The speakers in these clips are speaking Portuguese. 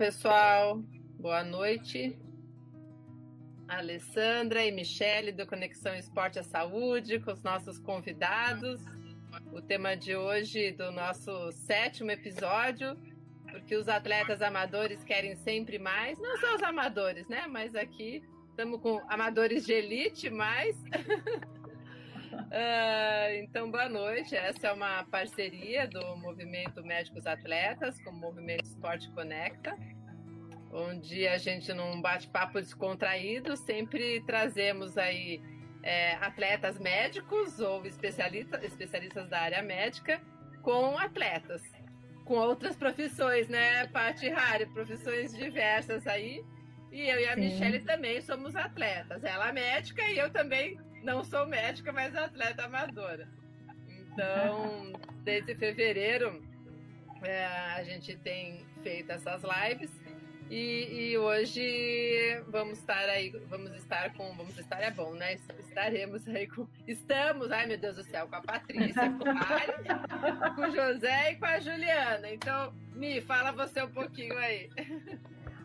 Pessoal. Boa noite. Alessandra e Michele do Conexão Esporte à Saúde com os nossos convidados. O tema de hoje do nosso sétimo episódio, porque os atletas amadores querem sempre mais. Não só os amadores, né? Mas aqui estamos com amadores de elite, mais. Uh, então, boa noite. Essa é uma parceria do Movimento Médicos Atletas com o Movimento Esporte Conecta, onde a gente, num bate-papo descontraído, sempre trazemos aí é, atletas médicos ou especialista, especialistas da área médica com atletas, com outras profissões, né, Paty Rari? Profissões diversas aí. E eu e a Sim. Michelle também somos atletas. Ela é médica e eu também não sou médica, mas atleta amadora. Então, desde fevereiro, é, a gente tem feito essas lives e, e, hoje vamos estar aí, vamos estar com, vamos estar é bom, né? Estaremos aí com, estamos, ai meu Deus do céu, com a Patrícia, com a Ari, com o José e com a Juliana. Então, Mi, fala você um pouquinho aí.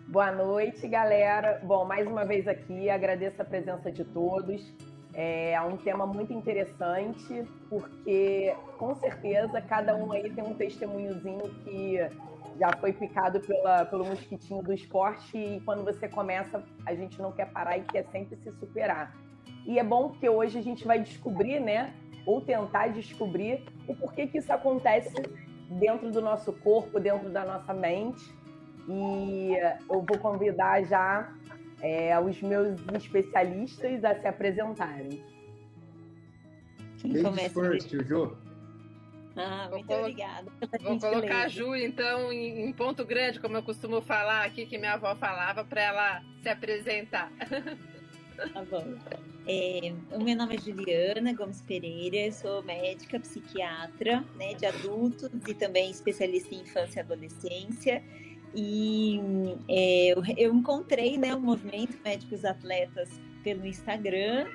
Boa noite, galera. Bom, mais uma vez aqui, agradeço a presença de todos. É um tema muito interessante, porque com certeza cada um aí tem um testemunhozinho que já foi picado pela, pelo mosquitinho do esporte e quando você começa, a gente não quer parar e quer sempre se superar. E é bom porque hoje a gente vai descobrir, né, ou tentar descobrir o porquê que isso acontece dentro do nosso corpo, dentro da nossa mente. E eu vou convidar já é, os meus especialistas a se apresentarem. Quem Ladies começa? First. Ah, muito vou obrigada. Vou colocar a Ju, então, em, em, ponto grande, como eu costumo falar aqui, que minha avó falava, para ela se apresentar. Tá bom. É, o meu nome é Juliana Gomes Pereira, sou médica psiquiatra né, de adultos e também especialista em infância e adolescência. E é, eu, eu, encontrei né, o movimento Médicos Atletas pelo Instagram,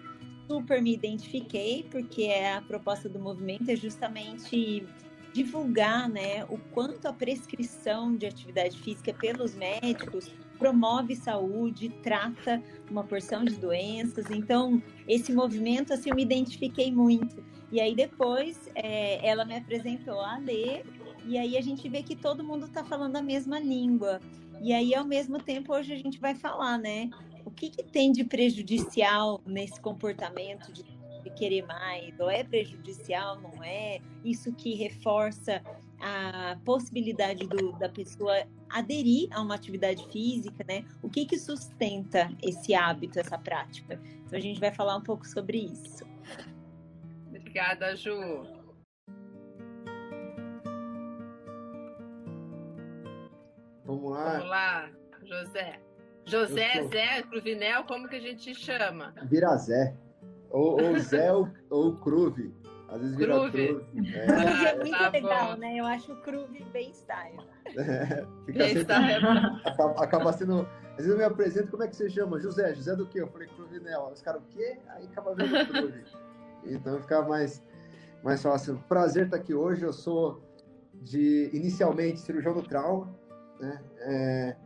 super me identifiquei, porque é a proposta do movimento é justamente divulgar né, o quanto a prescrição de atividade física pelos médicos promove saúde, trata uma porção de doenças. Então, esse movimento, assim, eu me identifiquei muito. E aí, depois, é, ela me apresentou a ler e aí a gente vê que todo mundo está falando a mesma língua. E aí, ao mesmo tempo, hoje a gente vai falar, né? O que, que tem de prejudicial nesse comportamento de, querer mais? Ou é prejudicial, não é? Isso que reforça a possibilidade do, da pessoa aderir a uma atividade física, né? O que que sustenta esse hábito, essa prática? Então a gente vai falar um pouco sobre isso. Obrigada, Ju. Vamos lá. Vamos lá, José. José, sou... Zé, Cruvinel, como que a gente chama? Vira Zé. Ou, ou Zé ou, ou Cruve. Às vezes vira Cruve. Cruve. É, Cruve é muito tá legal, bom. né? Eu acho o Cruve bem style. É, fica bem sempre, acaba, acaba, sendo. Às vezes eu me apresento, como é que você chama? José, José do quê? Eu falei Cruvinel. Os caras, o quê? Aí acaba vendo Cruve. então fica mais, mais fácil. Prazer estar aqui hoje. Eu sou de, inicialmente, cirurgião do trauma né? É,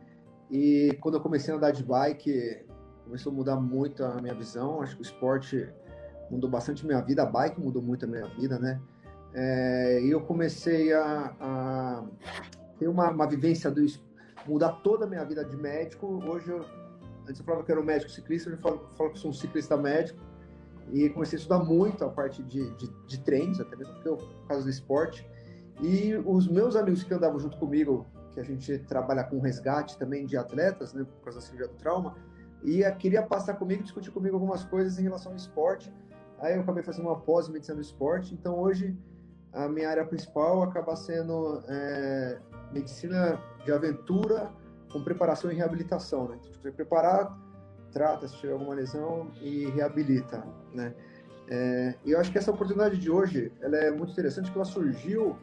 e quando eu comecei a andar de bike, começou a mudar muito a minha visão. Acho que o esporte mudou bastante a minha vida, a bike mudou muito a minha vida, né? É, e eu comecei a, a ter uma, uma, vivência do mudar toda a minha vida de médico. Hoje eu, antes eu falava que era um médico ciclista, hoje eu falo, falo que sou um ciclista médico. E comecei a estudar muito a parte de, de, de treinos, até mesmo por causa do esporte. E os meus amigos que andavam junto comigo que a gente trabalha com resgate também de atletas, né, por causa da cirurgia do trauma, e queria passar comigo, discutir comigo algumas coisas em relação ao esporte. Aí eu acabei fazendo uma pós-medicina do esporte, então hoje a minha área principal acaba sendo é, medicina de aventura com preparação e reabilitação, né? Então, você preparar, trata se tiver alguma lesão e reabilita, né? É, eu acho que essa oportunidade de hoje, ela é muito interessante, porque ela surgiu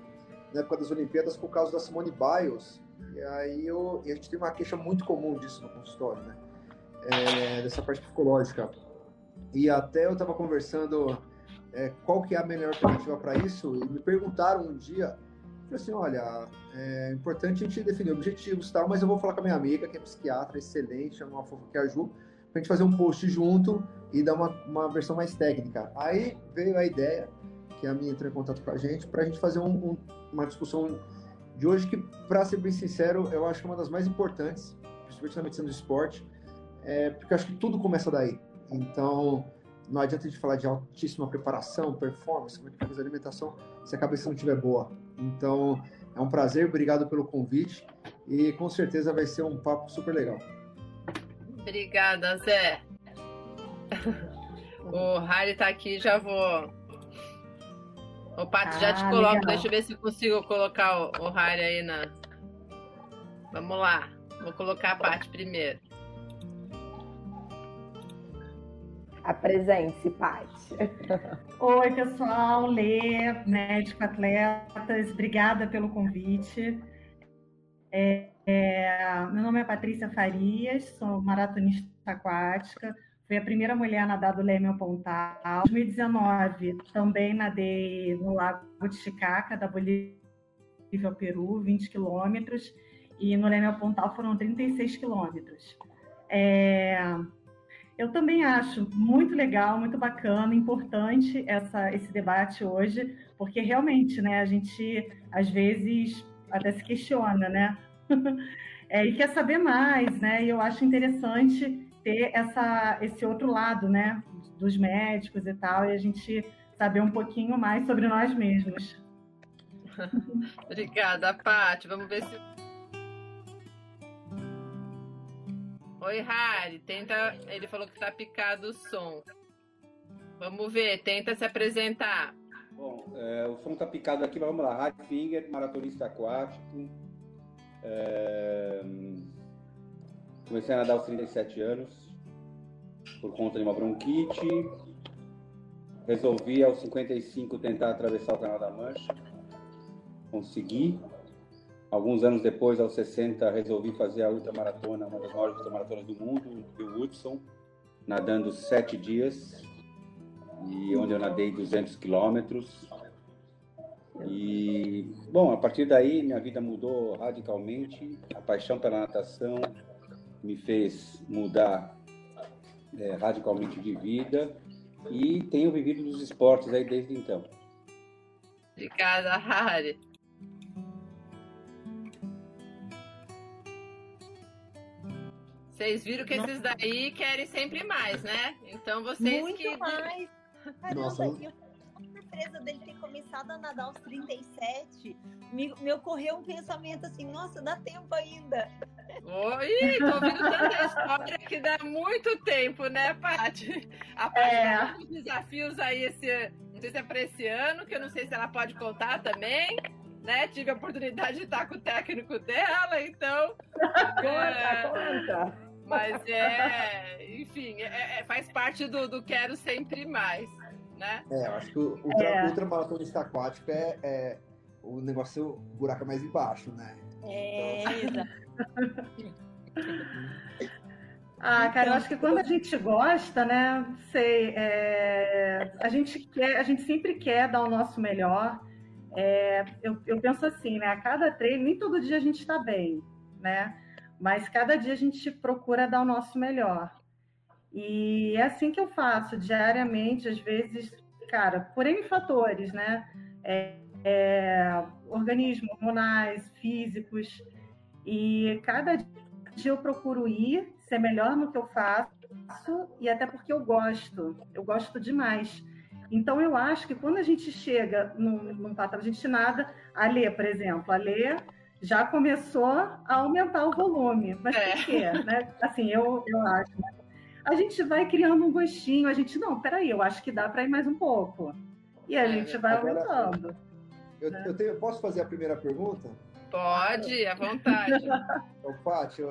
na época das Olimpíadas por causa da Simone Biles, e aí eu, e a gente tem uma queixa muito comum disso no consultório, né? É, dessa parte psicológica. E até eu estava conversando é, qual que é a melhor alternativa para isso, e me perguntaram um dia, assim, olha, é importante a gente definir objetivos e tal, mas eu vou falar com a minha amiga, que é psiquiatra, excelente, chama uma fofa que é a gente fazer um post junto e dar uma, uma versão mais técnica. Aí veio a ideia, que a minha entrou em contato com a gente, pra gente fazer um, um, uma discussão de hoje que, para ser bem sincero, eu acho que é uma das mais importantes, principalmente na medicina do esporte, é, porque acho que tudo começa daí. Então, não adianta a gente falar de altíssima preparação, performance, como é que faz a alimentação, se a cabeça não estiver boa. Então, é um prazer, obrigado pelo convite e com certeza vai ser um papo super legal. Obrigada, Zé. O Harry tá aqui, já vou. O Pato, ah, já te coloco. Legal. Deixa eu ver se consigo colocar o, o Harry aí na. Vamos lá. Vou colocar a parte primeiro. Apresente-se, Paty. Oi, pessoal. Lê, médico atletas. Obrigada pelo convite. É, é, meu nome é Patrícia Farias, sou maratonista aquática. Fui a primeira mulher a nadar do Leme ao Pontal. Em 2019, também nadei no Lago Titicaca, da Bolívia ao Peru, 20 quilômetros. E no Leme ao Pontal foram 36 quilômetros. É, eu também acho muito legal, muito bacana, importante essa, esse debate hoje, porque realmente, né, a gente às vezes até se questiona, né? é, e quer saber mais, né? E eu acho interessante ter essa, esse outro lado, né, dos médicos e tal, e a gente saber um pouquinho mais sobre nós mesmos. Obrigada, Paty. Vamos ver se Oi, Harry, tenta. Ele falou que tá picado o som. Vamos ver, tenta se apresentar. Bom, é, o som tá picado aqui, mas vamos lá. Harry Finger, maratonista aquático. É... Comecei a nadar aos 37 anos, por conta de uma bronquite. Resolvi aos 55 tentar atravessar o Canal da Mancha. Consegui. Alguns anos depois, aos 60, resolvi fazer a ultramaratona, uma das maiores ultramaratonas do mundo, o Woodson, nadando sete dias, e onde eu nadei 200 quilômetros. E, bom, a partir daí minha vida mudou radicalmente. A paixão pela natação me fez mudar é, radicalmente de vida e tenho vivido dos esportes aí desde então. Obrigada, Harry. Vocês viram que esses daí querem sempre mais, né? Então vocês Muito que. mais. Caramba, Nossa. eu surpresa dele ter começado a nadar aos 37. Me, me ocorreu um pensamento assim, nossa, dá tempo ainda. Oi, tô ouvindo tanta história que dá muito tempo, né, Paty? A Paty é. tem desafios aí esse. Não sei se é para esse ano, que eu não sei se ela pode contar também né? Tive a oportunidade de estar com o técnico dela, então. Conta, é, conta. Mas é, enfim, é, é, faz parte do, do quero sempre mais, né? É, eu acho que o, o é. ultramaratonista aquático é, é o negócio, o buraco é mais embaixo, né? É, então... Ah, cara, eu acho que quando a gente gosta, né? Sei, é, a gente quer, a gente sempre quer dar o nosso melhor. É, eu, eu penso assim, né? A cada treino, nem todo dia a gente está bem, né? mas cada dia a gente procura dar o nosso melhor. E é assim que eu faço diariamente, às vezes, cara, por N fatores, né? É, é, organismos, hormonais, físicos. E cada dia eu procuro ir, ser melhor no que eu faço, e até porque eu gosto, eu gosto demais. Então, eu acho que quando a gente chega num, num patamar, a gente nada, a Lê, por exemplo, a Lê já começou a aumentar o volume. Mas é. por quê? Né? Assim, eu, eu acho. A gente vai criando um gostinho, a gente, não, peraí, eu acho que dá para ir mais um pouco. E a é, gente vai agora, aumentando. Eu, né? eu tenho, posso fazer a primeira pergunta? Pode, à vontade. Ô, Paty,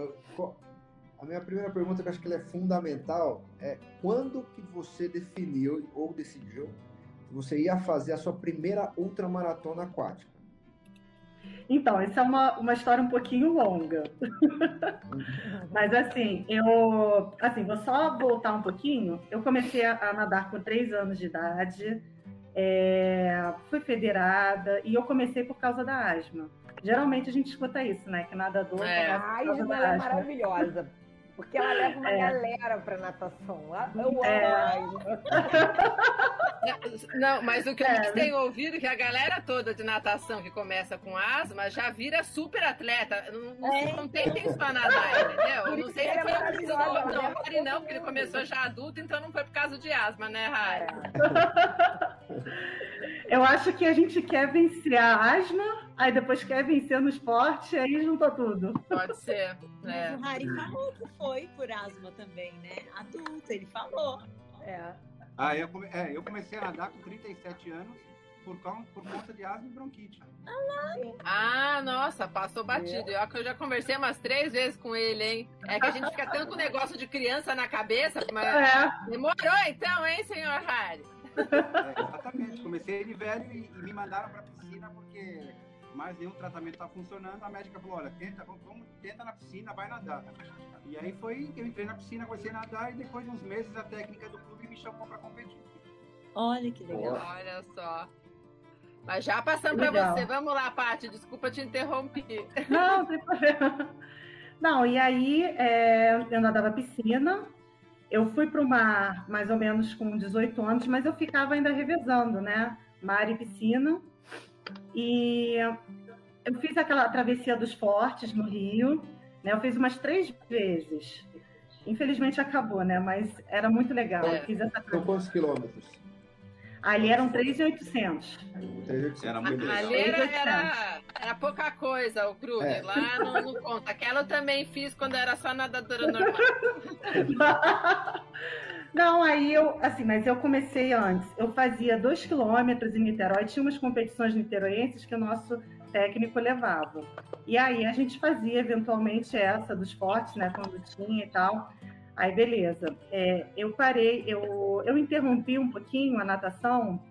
a minha primeira pergunta, que eu acho que ela é fundamental, é quando que você definiu ou decidiu que você ia fazer a sua primeira ultramaratona aquática? Então, essa é uma, uma história um pouquinho longa. Mas assim, eu assim, vou só voltar um pouquinho. Eu comecei a, a nadar com três anos de idade, é, fui federada e eu comecei por causa da asma. Geralmente a gente escuta isso, né? Que nadador É. A é asma. maravilhosa. Porque ela leva uma É. galera pra natação. Eu amo É. Não, mas o que eu É. tenho ouvido é que a galera toda de natação que começa com asma já vira super atleta. Não, não, É. não tem tempo pra nadar, entendeu? Por Eu não sei se ela é foi o maravilhosa, não, ela não, leva Harry não, porque ele começou já adulto, então não foi por causa de asma, né, Harry? Eu acho que a gente quer vencer a asma, aí depois quer vencer no esporte, aí junta tudo. Pode ser. Mas É. o Harry falou que foi por asma também, né? Adulto, ele falou. É. Ah, eu, come- é, eu comecei a nadar com 37 anos por, causa, por conta de asma e bronquite. Ah, nossa, passou batido. Eu, eu já conversei umas três vezes com ele, hein? É que a gente fica tanto com o negócio de criança na cabeça, mas É, demorou então, hein, senhor Harry? É, exatamente. Comecei de velho e, e me mandaram para piscina porque mais nenhum tratamento tá funcionando. A médica falou: olha, tenta, vamos, vamos- tenta na piscina, vai nadar. E aí foi que eu entrei na piscina, comecei a nadar e depois de uns meses a técnica do clube me chamou para competir. Olha que legal. Olha só. Mas já passando para você. Vamos lá, Paty, desculpa te interromper. Não, não tem problema. Não, e aí é, eu nadava piscina. Eu fui para o mar mais ou menos com 18 anos, mas eu ficava ainda revezando, né? Mar e piscina. E eu fiz aquela travessia dos fortes no Rio, né? Eu fiz umas três vezes. Infelizmente acabou, né? Mas era muito legal. Eu fiz essa São quantos quilômetros? Ali eram 3,800. 3.800. Era muito legal. Ali era, era, era pouca coisa, o Krug. É. Lá não, não conta. Aquela eu também fiz quando era só nadadora normal. Não, aí eu, assim, mas eu comecei antes. Eu fazia dois quilômetros em Niterói, tinha umas competições niteroenses que o nosso técnico levava. E aí a gente fazia eventualmente essa dos fortes, né, quando tinha e tal. Aí beleza. É, eu parei, eu, eu interrompi um pouquinho a natação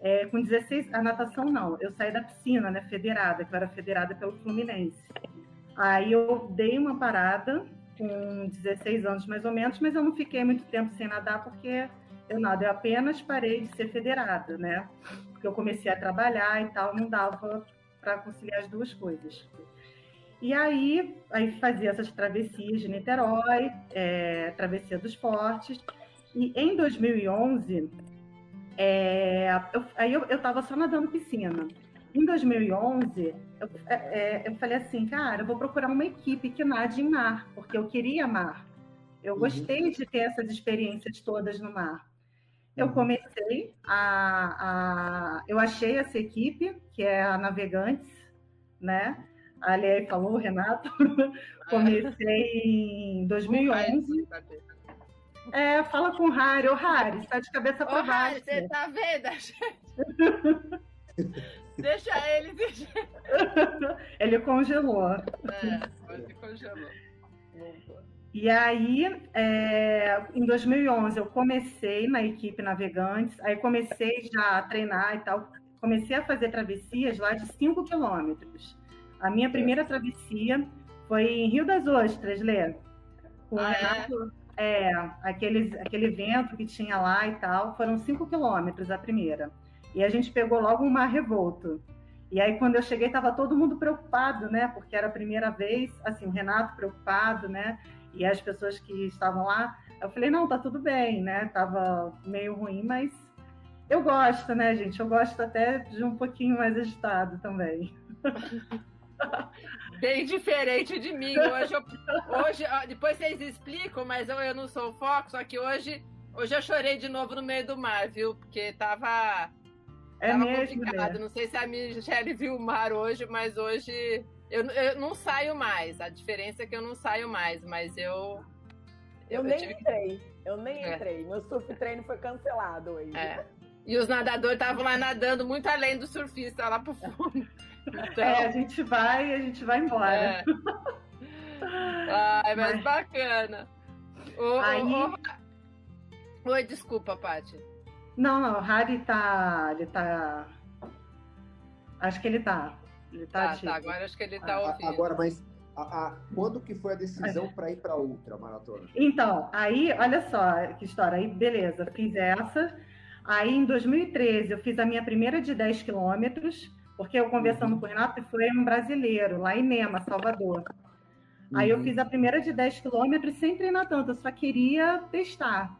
é, com 16. A natação não, eu saí da piscina, né, federada, que eu era federada pelo Fluminense. Aí eu dei uma parada com 16 anos mais ou menos, mas eu não fiquei muito tempo sem nadar porque eu nado, eu apenas parei de ser federada, né? Porque eu comecei a trabalhar e tal, não dava para conciliar as duas coisas. E aí, aí fazia essas travessias de Niterói, é, travessia dos Fortes, e em 2011, é, eu, aí eu estava só nadando piscina. Em 2011, eu, é, é, eu falei assim, cara, eu vou procurar uma equipe que nade em mar, porque eu queria mar. Eu Uhum. gostei de ter essas experiências todas no mar. Eu Uhum. comecei a, a- Eu achei essa equipe, que é a Navegantes, né? Ali aí falou, o Renato. comecei em 2011. É, fala com o Harry. Ô, Harry, está de cabeça para baixo. Harry, você tá vendo, a gente? Deixa ele, deixa Ele congelou. É, hoje congelou. E aí, é, em 2011, eu comecei na equipe Navegantes, aí comecei já a treinar e tal. Comecei a fazer travessias lá de 5 quilômetros. A minha primeira travessia foi em Rio das Ostras, Lê. Com o Ah, é? Renato, é, aquele, aquele evento que tinha lá e tal. Foram 5 quilômetros a primeira. E a gente pegou logo um mar revolto. E aí, quando eu cheguei, estava todo mundo preocupado, né? Porque era a primeira vez, assim, o Renato preocupado, né? E as pessoas que estavam lá, eu falei, não, tá tudo bem, né? Tava meio ruim, mas eu gosto, né, gente? Eu gosto até de um pouquinho mais agitado também. Bem diferente de mim. Hoje, eu- hoje depois vocês explicam, mas eu, eu não sou o foco, só que hoje, hoje eu chorei de novo no meio do mar, viu? Porque tava, É tava mesmo, complicado. né? Não sei se a Michelle viu o mar hoje, mas hoje eu, eu não saio mais. A diferença é que eu não saio mais, mas eu. Eu, eu nem tive entrei. Eu nem É. entrei. Meu surf treino foi cancelado hoje. É. E os nadadores estavam lá nadando muito além do surfista, lá pro fundo. Então... É, a gente vai e a gente vai embora. É. Ai, mas, mas... bacana. O, Aí... o, o... Oi, desculpa, Paty. Não, não, o Harry tá. Ele tá. Acho que ele tá. Ele tá, tá, tá agora acho que ele tá ouvindo. Agora, mas a, a, quando que foi a decisão para ir para outra maratona? Então, aí, olha só que história. Aí, beleza, fiz essa. Aí, em 2013, eu fiz a minha primeira de 10 quilômetros, porque eu conversando uhum. com o Renato, foi um brasileiro, lá em Nema, Salvador. Uhum. Aí eu uhum. fiz a primeira de 10 quilômetros sem treinar tanto, eu só queria testar.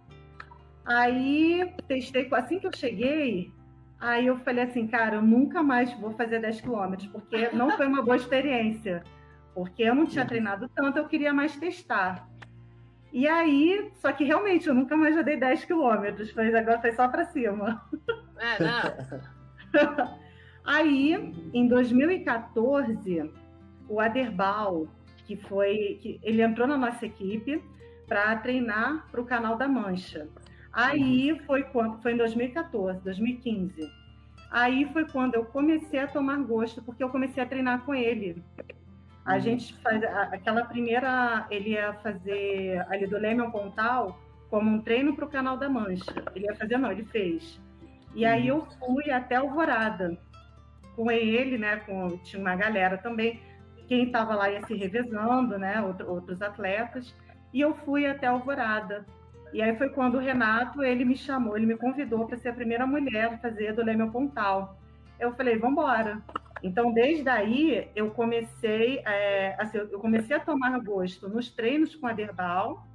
Aí, testei, assim que eu cheguei, aí eu falei assim, cara, eu nunca mais vou fazer 10 quilômetros, porque não foi uma boa experiência. Porque eu não tinha treinado tanto, eu queria mais testar. E aí, só que realmente eu nunca mais já dei 10 quilômetros, mas agora foi só para cima. É, não. aí, em 2014, o Aderbal, que foi. Que ele entrou na nossa equipe para treinar para o canal da Mancha. Aí foi quando foi em 2014, 2015. Aí foi quando eu comecei a tomar gosto, porque eu comecei a treinar com ele. A uhum. gente faz aquela primeira, ele ia fazer ali do Leme Pontal como um treino para o Canal da Mancha. Ele ia fazer, não, ele fez. E uhum. aí eu fui até Alvorada com ele, né? Com, tinha uma galera também. Quem estava lá ia se revezando, né? Outro, outros atletas. E eu fui até Alvorada. E aí foi quando o Renato ele me chamou, ele me convidou para ser a primeira mulher a fazer do Leme Pontal. Eu falei, vamos embora. Então, desde aí, eu comecei, é, assim, eu comecei a tomar gosto nos treinos com a Derbal,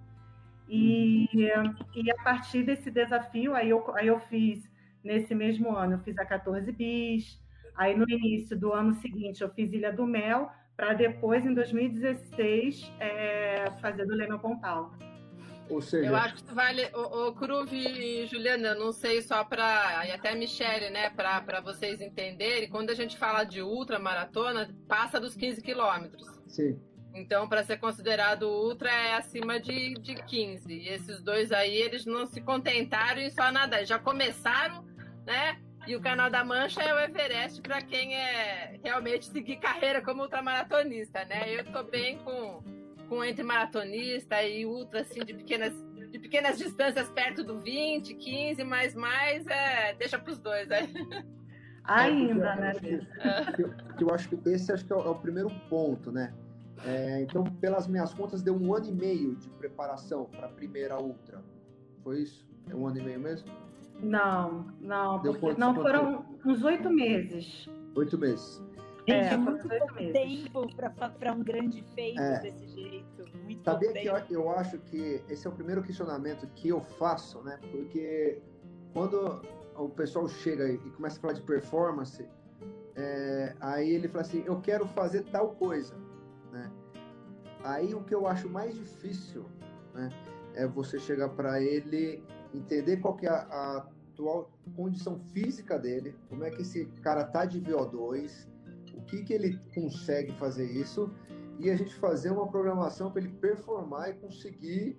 e, e a partir desse desafio, aí eu, aí eu fiz, nesse mesmo ano, eu fiz a 14 bis, aí no início do ano seguinte eu fiz Ilha do Mel, para depois, em 2016, é, fazer do Leme Pontal. Ou seja... Eu acho que vale, o, o Cruve e Juliana, não sei só para, e até a Michele, né, para vocês entenderem, quando a gente fala de ultramaratona, passa dos 15 quilômetros. Sim. Então, para ser considerado ultra, é acima de, de 15. E esses dois aí, eles não se contentaram em só nadar. Já começaram, né? E o Canal da Mancha é o Everest para quem é realmente seguir carreira como ultramaratonista, né? Eu tô bem com com entre maratonista e ultra, assim, de pequenas, de pequenas distâncias perto do 20, 15, mas mais é, deixa para os dois, né? Ainda, né? Eu, eu, acho que esse acho que é o, é o primeiro ponto, né? É, então, pelas minhas contas, deu um ano e meio de preparação para a primeira ultra. Foi isso? É um ano e meio mesmo? Não, não, porque, não foram uns oito meses. Oito meses. É, é muito pouco tempo para um grande feito é. desse jeito. Muito Sabia que eu, eu, acho que esse é o primeiro questionamento que eu faço, né? Porque quando o pessoal chega e começa a falar de performance, é, aí ele fala assim, eu quero fazer tal coisa, né? Aí o que eu acho mais difícil, né? É você chegar para ele, entender qual que é a, atual condição física dele, como é que esse cara tá de VO2, o que, que ele consegue fazer isso e a gente fazer uma programação para ele performar e conseguir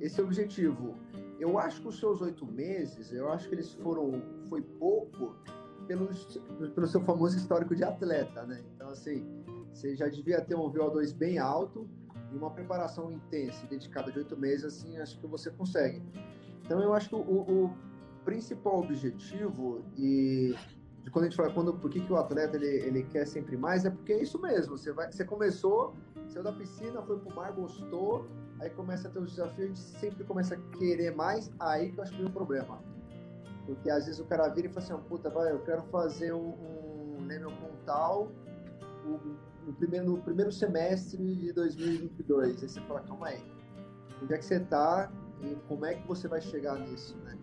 esse objetivo. Eu acho que os seus oito meses, eu acho que eles foram, foi pouco pelo, pelo seu famoso histórico de atleta, né? Então, assim, você já devia ter um VO2 bem alto e uma preparação intensa, dedicada de oito meses, assim, acho que você consegue. Então, eu acho que o, o principal objetivo e de quando a gente fala quando, por que, que o atleta ele, ele quer sempre mais, é porque é isso mesmo. Você, vai, você começou, saiu da piscina, foi pro mar, gostou, aí começa a ter os desafios, a gente sempre começa a querer mais, aí que eu acho que vem o problema. Porque às vezes o cara vira e fala assim, puta, vai, eu quero fazer um, um Leme Pontal no primeiro, no primeiro semestre de 2022. Aí você fala, calma aí, onde é que você tá e como é que você vai chegar nisso, né?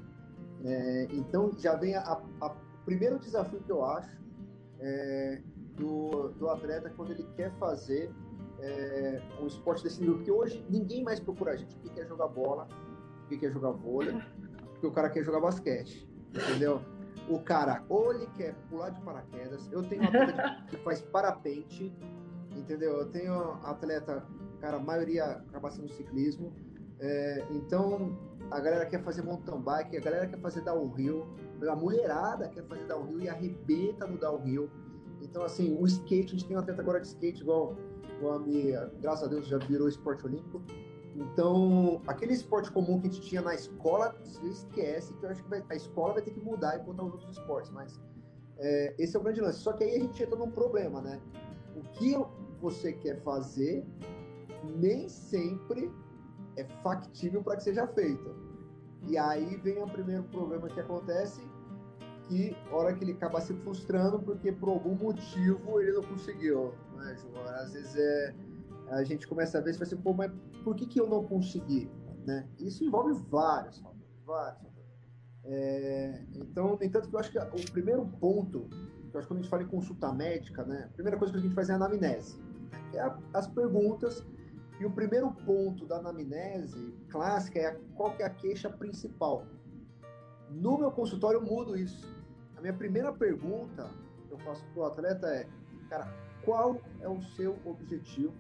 É, então já vem a, a primeiro desafio que eu acho é, do, do atleta quando ele quer fazer é, um esporte desse nível, porque hoje ninguém mais procura a gente porque quer jogar bola, porque quer jogar vôlei, porque o cara quer jogar basquete, entendeu? O cara, ou ele quer pular de paraquedas, eu tenho um atleta que faz parapente, entendeu? Eu tenho atleta, cara, a maioria acaba sendo ciclismo, é, então a galera quer fazer mountain bike, a galera quer fazer downhill, A mulherada quer fazer downhill e arrebenta no downhill. Então, assim, o skate, a gente tem um atleta agora de skate igual, igual a minha, graças a Deus já virou esporte olímpico. Então, aquele esporte comum que a gente tinha na escola, você esquece que eu acho que vai, a escola vai ter que mudar e botar os outros esportes, mas é, esse é o grande lance. Só que aí a gente entra num problema, né? O que você quer fazer nem sempre é factível para que seja feito. E aí vem o primeiro problema que acontece, que hora que ele acaba se frustrando porque por algum motivo ele não conseguiu, né, João? Às vezes é a gente começa a ver e assim, pô, mas por que, que eu não consegui? Né? Isso envolve vários fatores, vários É, então, no entanto, eu acho que o primeiro ponto, que eu acho que quando a gente fala em consulta médica, né, a primeira coisa que a gente faz é a anamnese, né, que é a, as perguntas, e o primeiro ponto da anamnese clássica é qual que é a queixa principal. No meu consultório eu mudo isso. A minha primeira pergunta que eu faço para o atleta é, cara, qual é o seu objetivo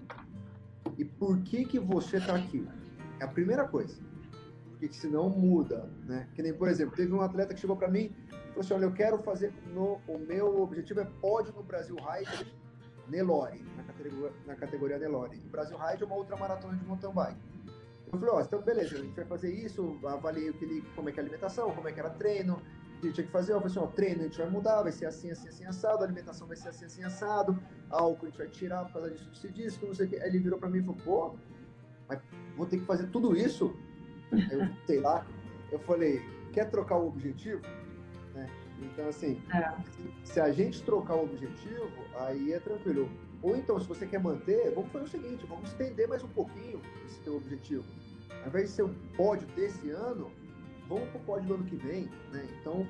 e por que que você está aqui. É a primeira coisa. Porque senão muda, né? Que nem, por exemplo, teve um atleta que chegou para mim e falou assim, olha, eu quero fazer, no, o meu objetivo é pódio no Brasil Ride Nelore, na categoria, na categoria Nelore. O Brasil Ride é uma outra maratona de mountain bike. Eu falei, ó, oh, então beleza, a gente vai fazer isso, avaliei o que ele, como é que é a alimentação, como é que era treino, que ele tinha que fazer. Eu falei assim, ó, treino a gente vai mudar, vai ser assim, assim, assim, assado, a alimentação vai ser assim, assim, assado, álcool a gente vai tirar por causa disso, disso, disso, não sei o que. Aí ele virou pra mim e falou, pô, mas vou ter que fazer tudo isso? Aí eu sei lá, eu falei, quer trocar o objetivo? Então, assim, é. se a gente trocar o objetivo, aí é tranquilo. Ou então, se você quer manter, vamos fazer o seguinte, vamos estender mais um pouquinho esse teu objetivo. Ao invés de ser um pódio desse ano, vamos para o pódio do ano que vem, né? Então,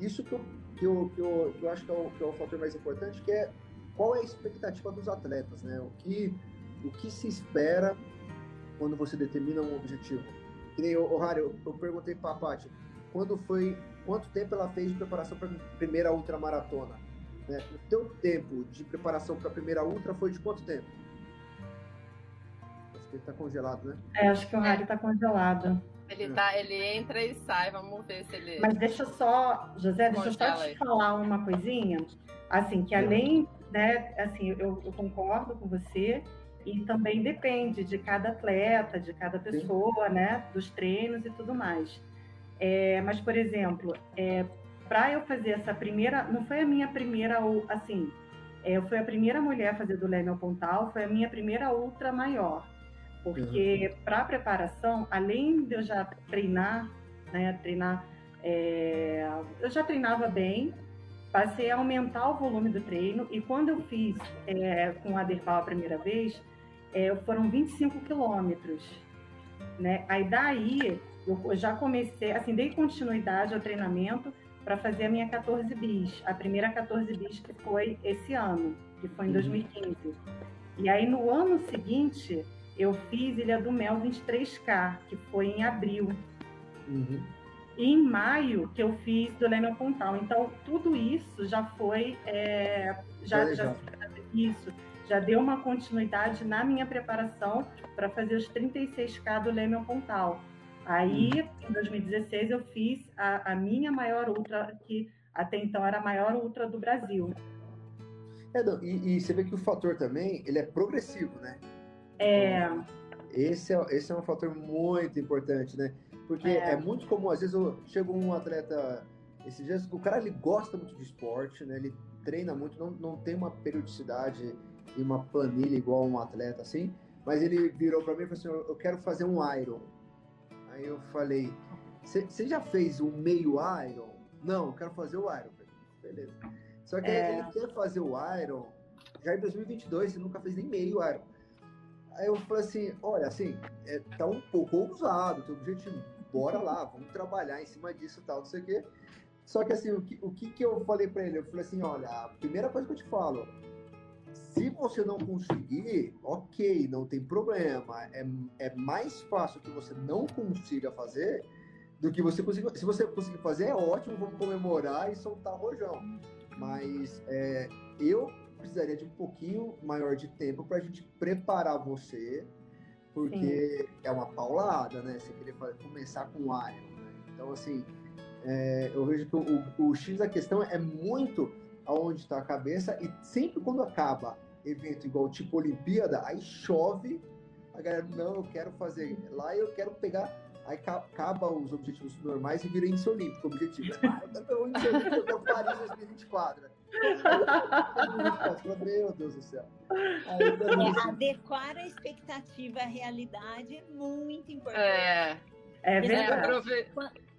isso que eu, que eu, que eu, que eu acho que é, o, que é o fator mais importante, que é qual é a expectativa dos atletas, né? O que, o que se espera quando você determina um objetivo. Que nem, o Harry, eu, eu perguntei para a Paty, quando foi, quanto tempo ela fez de preparação para a primeira ultramaratona? Né? O teu tempo de preparação para a primeira ultra foi de quanto tempo? Acho que ele está congelado, né? É, acho que o Harry está congelado. Ele, tá, ele entra e sai, vamos ver se ele. Mas deixa só, José, deixa eu só te falar uma coisinha. Assim, que além, né, assim, eu, eu concordo com você, e também depende de cada atleta, de cada pessoa, Sim. né, dos treinos e tudo mais. É, mas, por exemplo, é, para eu fazer essa primeira, não foi a minha primeira, assim, é, eu fui a primeira mulher a fazer do Leme ao Pontal, foi a minha primeira ultra maior. Porque uhum. para a preparação, além de eu já treinar, né, treinar, é, eu já treinava bem, passei a aumentar o volume do treino e quando eu fiz é, com a Derpal a primeira vez, é, foram 25 quilômetros, né? Aí daí eu já comecei, assim, dei continuidade ao treinamento para fazer a minha 14 bis, a primeira 14 bis que foi esse ano, que foi em 2015. Uhum. E aí no ano seguinte eu fiz Ilha do Mel 23K, que foi em abril. Uhum. E em maio que eu fiz do Leme Pontal. Então, tudo isso já foi. É, já, já, isso, já deu uma continuidade na minha preparação para fazer os 36K do Leme Pontal. Aí, uhum. em 2016, eu fiz a, a, minha maior ultra, que até então era a maior ultra do Brasil. É, não, e, e, você vê que o fator também, ele é progressivo, né? É... Esse é, esse é um fator muito importante, né? Porque é, é muito comum, às vezes eu chego um atleta, esses dias, o cara ele gosta muito de esporte, né? Ele treina muito, não, não tem uma periodicidade e uma planilha igual um atleta assim, mas ele virou para mim e falou assim: eu quero fazer um Iron. Aí eu falei: você já fez um meio Iron? Não, eu quero fazer o Iron. Beleza. Só que é... ele quer fazer o Iron já em 2022, ele nunca fez nem meio Iron. Aí eu falei assim, olha, assim, é, tá um pouco ousado o teu objetivo, bora lá, vamos trabalhar em cima disso e tal, não sei o quê. Só que assim, o que, o que, que eu falei para ele? Eu falei assim, olha, a primeira coisa que eu te falo, se você não conseguir, ok, não tem problema. É, é mais fácil que você não consiga fazer do que você conseguir. Se você conseguir fazer, é ótimo, vamos comemorar e soltar o rojão. Mas é, eu precisaria de um pouquinho maior de tempo para a gente preparar você, porque Sim. é uma paulada, né? Você querer começar com Iron, né? Então, assim, é, eu vejo que o, o, X da questão é muito aonde está a cabeça e sempre quando acaba evento igual tipo Olimpíada, aí chove, a galera, não, eu quero fazer lá eu quero pegar aí acaba os objetivos normais e vira índice olímpico objetivo. Ah, eu quero Paris 2024. Meu Deus do céu. É, adequar a expectativa à realidade é muito importante. É, é verdade.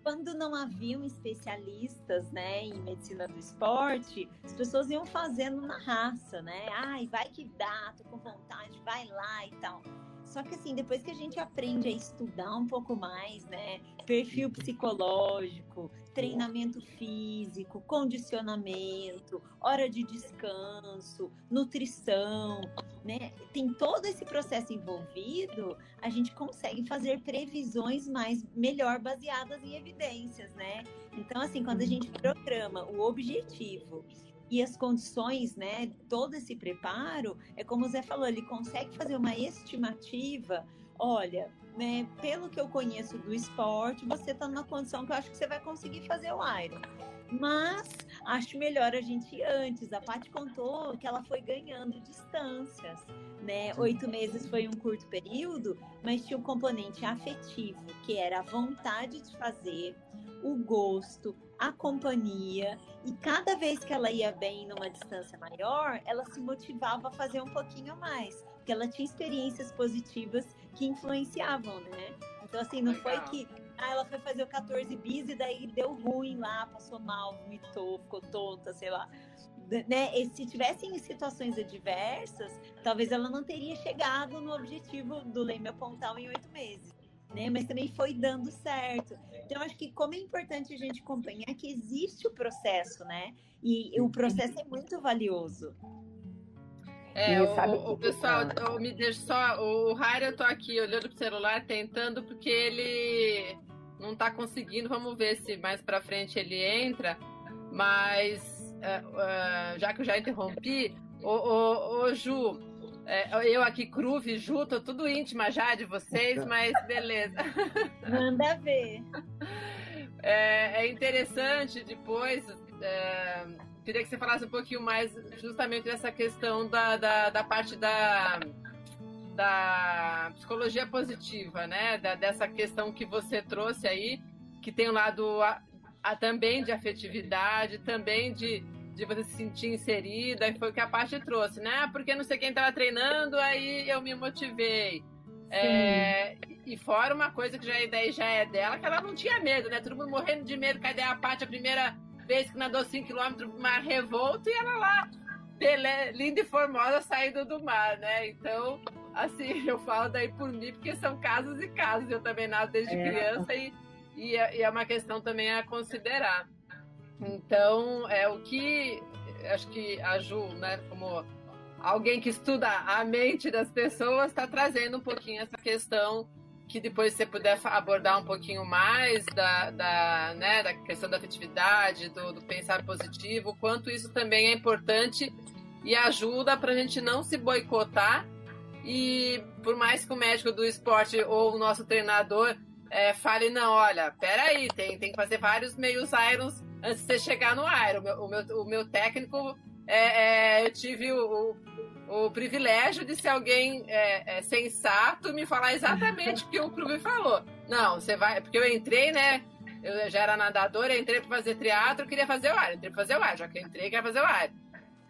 Quando não haviam especialistas né, em medicina do esporte, as pessoas iam fazendo na raça, né? Ai, vai que dá, tô com vontade, vai lá e tal. Só que assim, depois que a gente aprende a estudar um pouco mais, né? Perfil psicológico, treinamento físico, condicionamento, hora de descanso, nutrição, né? Tem todo esse processo envolvido, a gente consegue fazer previsões mais melhor baseadas em evidências, né? Então, assim, quando a gente programa o objetivo e as condições, né, todo esse preparo, é como o Zé falou, ele consegue fazer uma estimativa, olha, né, pelo que eu conheço do esporte, você está numa condição que eu acho que você vai conseguir fazer o Iron. Mas acho melhor a gente ir antes. A Paty contou que ela foi ganhando distâncias, né? Oito meses foi um curto período, mas tinha um componente afetivo, que era a vontade de fazer, o gosto, a companhia, e cada vez que ela ia bem numa distância maior, ela se motivava a fazer um pouquinho mais, porque ela tinha experiências positivas que influenciavam, né? Então, assim, não Legal. foi que ah, ela foi fazer o 14 bis e daí deu ruim lá, passou mal, vomitou, ficou tonta, sei lá. Né? E se tivessem situações adversas, talvez ela não teria chegado no objetivo do Leme Pontal em oito meses né? Mas também foi dando certo. Então, acho que como é importante a gente acompanhar que existe o processo, né? E o processo é muito valioso. É, o, o, pessoal, eu me deixa só. O Raira, eu tô aqui olhando pro celular, tentando, porque ele não tá conseguindo. Vamos ver se mais pra frente ele entra. Mas, uh, uh, já que eu já interrompi, o, o, o Ju, é, eu aqui, Cruve, Ju, tô tudo íntima já de vocês, mas beleza. Manda ver. É, é interessante depois. É, queria que você falasse um pouquinho mais justamente dessa questão da, da, da parte da, da psicologia positiva, né? Da, dessa questão que você trouxe aí, que tem um lado a, a, também de afetividade, também de de você se sentir inserida, e foi o que a parte trouxe, né? Porque não sei quem estava treinando, aí eu me motivei. É, e fora uma coisa que já ideia já é dela, que ela não tinha medo, né? Todo mundo morrendo de medo, cadê a parte a primeira vez que nadou 5km mar revolto e ela lá, linda e formosa, saindo do mar, né? Então, assim, eu falo daí por mim, porque são casos e casos. Eu também nado desde é. criança e, e, é, e é uma questão também a considerar. Então, é o que acho que a Ju, né, como alguém que estuda a mente das pessoas, está trazendo um pouquinho essa questão que depois você puder abordar um pouquinho mais da, da, né, da questão da afetividade, do, do pensar positivo, quanto isso também é importante e ajuda para a gente não se boicotar e por mais que o médico do esporte ou o nosso treinador é, fale, não, olha, peraí, tem, tem que fazer vários meios irons antes de você chegar no Iron. O meu, o meu, o meu técnico, é, é, eu tive o, o, o, privilégio de ser alguém é, é sensato me falar exatamente o que o clube falou. Não, você vai. Porque eu entrei, né? Eu já era nadadora, entrei para fazer teatro, queria fazer o Iron. Entrei para fazer o Iron. Já que eu entrei, queria fazer o Iron.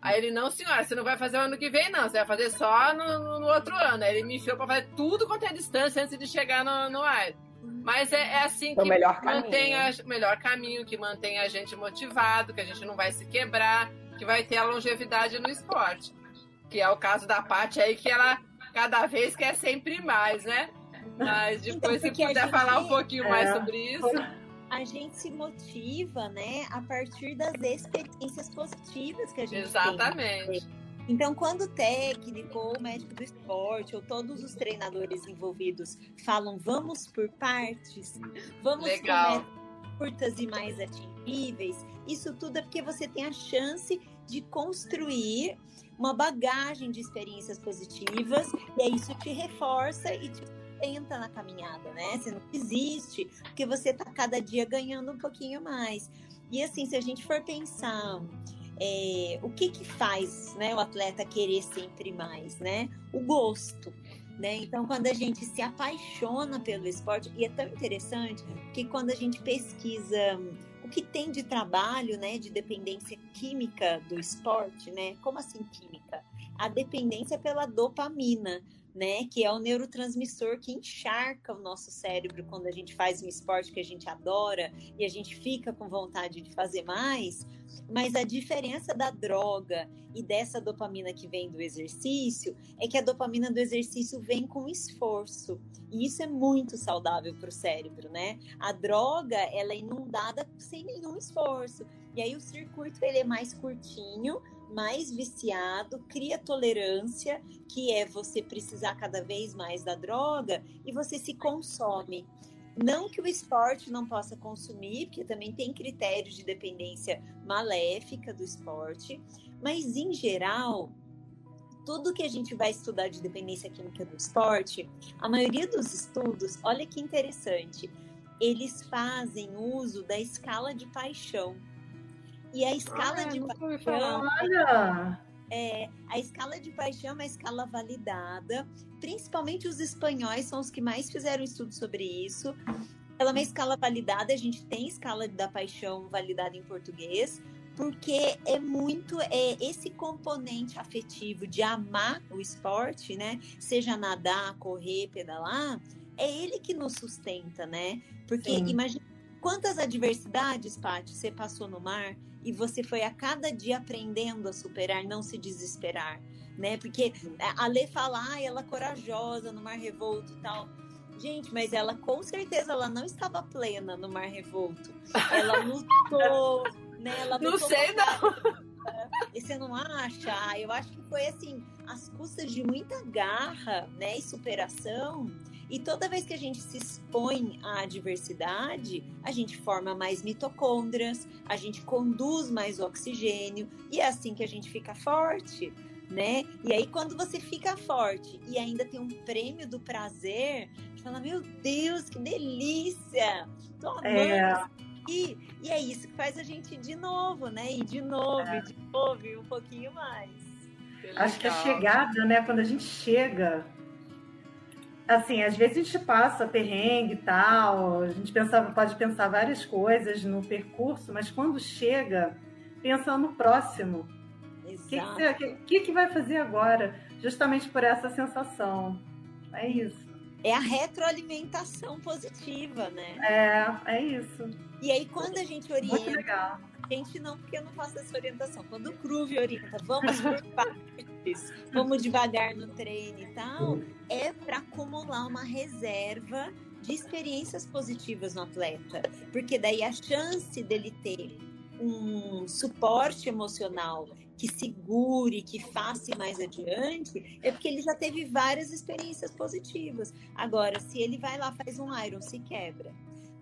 Aí ele, não, senhora, você não vai fazer o ano que vem, não. Você vai fazer só no, no, outro ano. Aí ele me enfiou para fazer tudo quanto é distância antes de chegar no, no Iron. Mas é, é assim que o melhor mantém o melhor caminho, que mantém a gente motivado, que a gente não vai se quebrar, que vai ter a longevidade no esporte. Que é o caso da Paty aí, que ela cada vez quer sempre mais, né? Mas depois, então, se puder gente, falar um pouquinho é, mais sobre isso. A gente se motiva, né, a partir das experiências positivas que a gente Exatamente. tem. Exatamente. Então, quando o técnico, ou o médico do esporte, ou todos os treinadores envolvidos falam vamos por partes, vamos Legal. por curtas e mais atingíveis, isso tudo é porque você tem a chance de construir uma bagagem de experiências positivas, e aí isso te reforça e te sustenta na caminhada, né? Você não desiste, porque você tá cada dia ganhando um pouquinho mais. E assim, se a gente for pensar é, o que que faz né, o atleta querer sempre mais, né? O gosto. Né? Então, quando a gente se apaixona pelo esporte, e é tão interessante que quando a gente pesquisa o que tem de trabalho, né, de dependência química do esporte, né? Como assim química? A dependência pela dopamina, né, que é o neurotransmissor que encharca o nosso cérebro quando a gente faz um esporte que a gente adora e a gente fica com vontade de fazer mais. Mas a diferença da droga e dessa dopamina que vem do exercício é que a dopamina do exercício vem com esforço. E isso é muito saudável para o cérebro, né? A droga, ela é inundada sem nenhum esforço. E aí o circuito ele é mais curtinho, mais viciado, cria tolerância, que é você precisar cada vez mais da droga e você se consome. Não que o esporte não possa consumir, porque também tem critérios de dependência maléfica do esporte, mas em geral, tudo que a gente vai estudar de dependência química do esporte, a maioria dos estudos, olha que interessante, eles fazem uso da escala de paixão. E a escala ah, de paixão. Olha! É, a escala de paixão é uma escala validada, principalmente os espanhóis são os que mais fizeram estudo sobre isso. Ela é uma escala validada, a gente tem escala da paixão validada em português, porque é muito é, esse componente afetivo de amar o esporte, né? Seja nadar, correr, pedalar, é ele que nos sustenta, né? Porque imagina quantas adversidades, Paty, você passou no mar e você foi a cada dia aprendendo a superar, não se desesperar, né? Porque a Lê fala, ah, ela é corajosa no mar revolto e tal. Gente, mas ela com certeza ela não estava plena no mar revolto. Ela lutou, né? Ela não sei não. E você não acha? Ah, eu acho que foi assim, as custas de muita garra, né, e superação. E toda vez que a gente se expõe à adversidade, a gente forma mais mitocôndrias, a gente conduz mais oxigênio e é assim que a gente fica forte, né? E aí quando você fica forte e ainda tem um prêmio do prazer, você fala: "Meu Deus, que delícia! Tô amando É. e, e é isso que faz a gente ir de novo, né? E de novo, É. e de novo, e um pouquinho mais. Acho que a legal. chegada, né? Quando a gente chega. Assim, às vezes a gente passa perrengue e tal, a gente pensa, pode pensar várias coisas no percurso, mas quando chega, pensa no próximo. O que, que, que- que vai fazer agora? Justamente por essa sensação. É isso. É a retroalimentação positiva, né? É, é isso. E aí, quando a gente orienta, gente não, porque eu não faço essa orientação. Quando o Cruve orienta, vamos por partes, vamos devagar no treino e tal, é para acumular uma reserva de experiências positivas no atleta. Porque daí a chance dele ter um suporte emocional que segure, que faça mais adiante, é porque ele já teve várias experiências positivas. Agora, se ele vai lá, faz um Iron, se quebra.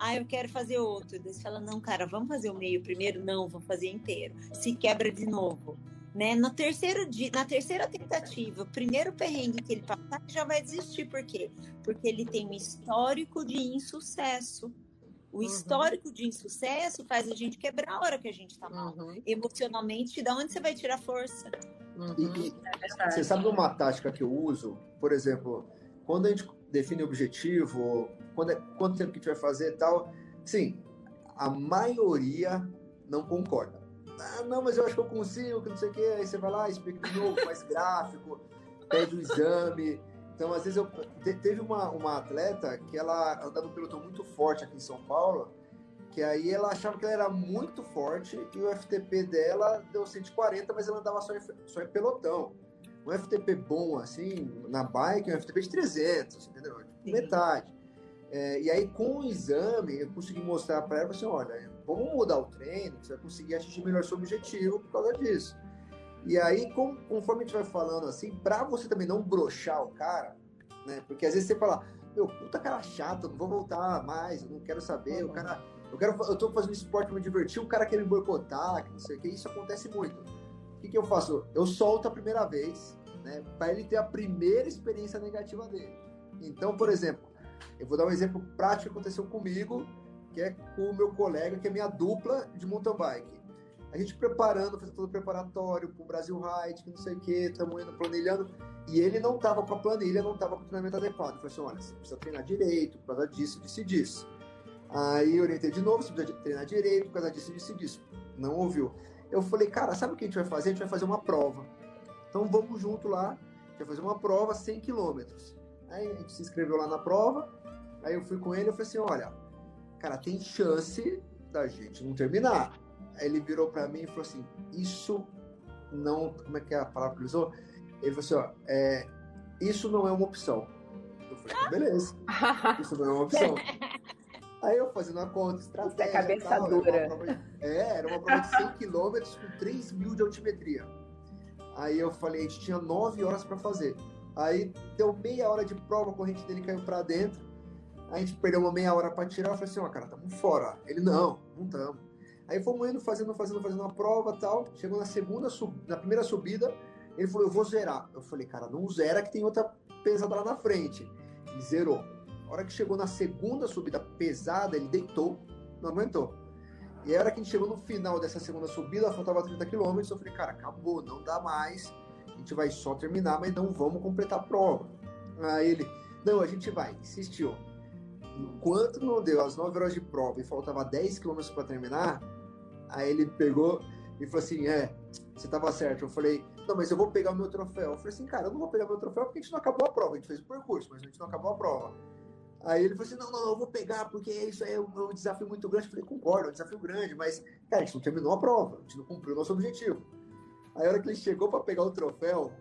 Ah, eu quero fazer outro. Daí você fala, não, cara, vamos fazer o meio primeiro? Não, vamos fazer inteiro. Se quebra de novo. Né? No terceiro dia, na terceira tentativa, o primeiro perrengue que ele passar, ele já vai desistir. Por quê? Porque ele tem um histórico de insucesso. O histórico de insucesso faz a gente quebrar a hora que a gente tá mal. Uhum, Emocionalmente, da onde você vai tirar força? uhum. E, e É você sabe uma tática que eu uso? Por exemplo, quando a gente define objetivo, quando é, quanto tempo que a gente vai fazer e tal, sim, a maioria não concorda. Ah, não, mas eu acho que eu consigo, que não sei o quê. Aí você vai lá, explica de novo, faz gráfico, pede o exame. Então, às vezes, eu te- teve uma, uma atleta que ela andava no pelotão muito forte aqui em São Paulo, que aí ela achava que ela era muito forte e o FTP dela deu 140, mas ela andava só em, só em pelotão. Um FTP bom, assim, na bike, um FTP de 300, entendeu? Sim. Metade. É, e aí, com o exame, eu consegui mostrar para ela, assim, olha, vamos mudar o treino, você vai conseguir atingir melhor seu objetivo por causa disso. E aí, com- conforme a gente vai falando assim, pra você também não broxar o cara, né? Porque às vezes você fala, meu, puta cara chato, não vou voltar mais, eu não quero saber, o cara. Eu, quero, eu tô fazendo esporte pra me divertir, o cara quer me boicotar, que não sei o que, isso acontece muito. O que, que eu faço? Eu solto a primeira vez, né? Pra ele ter a primeira experiência negativa dele. Então, por exemplo, Eu vou dar um exemplo prático que aconteceu comigo, que é com o meu colega, que é minha dupla de mountain bike. A gente preparando, fazendo todo o preparatório para o Brasil Ride, que não sei o que, estamos indo planilhando. E ele não estava com a planilha, não estava com o treinamento adequado. Eu falei assim: olha, você precisa treinar direito, por causa disso, disso e disso. Aí eu orientei de novo, você precisa treinar direito, por causa disso, disso e disso. Não ouviu. Eu falei, cara, sabe o que a gente vai fazer? A gente vai fazer uma prova. Então vamos junto lá, a gente vai fazer uma prova 100 quilômetros. Aí a gente se inscreveu lá na prova, aí eu fui com ele e falei assim, olha, cara, tem chance da gente não terminar. Aí ele virou para mim e falou assim: Isso não. Como é que é a palavra que ele usou? Ele falou assim: ó, é, Isso não é uma opção. Eu falei: ah, Beleza, isso não é uma opção. Aí eu fazendo a conta, estratégia. Isso é cabeça tal, dura. Era de, é, era uma prova de 100 km com 3 mil de altimetria. Aí eu falei: A gente tinha 9 horas para fazer. Aí deu meia hora de prova, a corrente dele caiu para dentro. A gente perdeu uma meia hora para tirar. Eu falei assim: Ó, cara, tamo fora. Ele: Não, não tamo. Aí fomos indo, fazendo, fazendo, fazendo uma prova tal. Chegou na segunda, na primeira subida, ele falou, eu vou zerar. Eu falei, cara, não zera que tem outra pesada lá na frente. Ele zerou. A hora que chegou na segunda subida pesada, ele deitou, não aguentou. E a hora que a gente chegou no final dessa segunda subida, faltava 30 quilômetros, eu falei, cara, acabou, não dá mais. A gente vai só terminar, mas não vamos completar a prova. Aí ele, não, a gente vai, insistiu. Enquanto não deu as 9 horas de prova e faltava 10 quilômetros para terminar, aí ele pegou e falou assim: É, você tava certo. Eu falei: Não, mas eu vou pegar o meu troféu. Eu falei assim: Cara, eu não vou pegar meu troféu porque a gente não acabou a prova. A gente fez o percurso, mas a gente não acabou a prova. Aí ele falou assim: Não, não, eu vou pegar porque isso é um, um desafio muito grande. Eu falei: Concordo, é um desafio grande, mas, cara, a gente não terminou a prova, a gente não cumpriu o nosso objetivo. Aí a hora que ele chegou para pegar o troféu,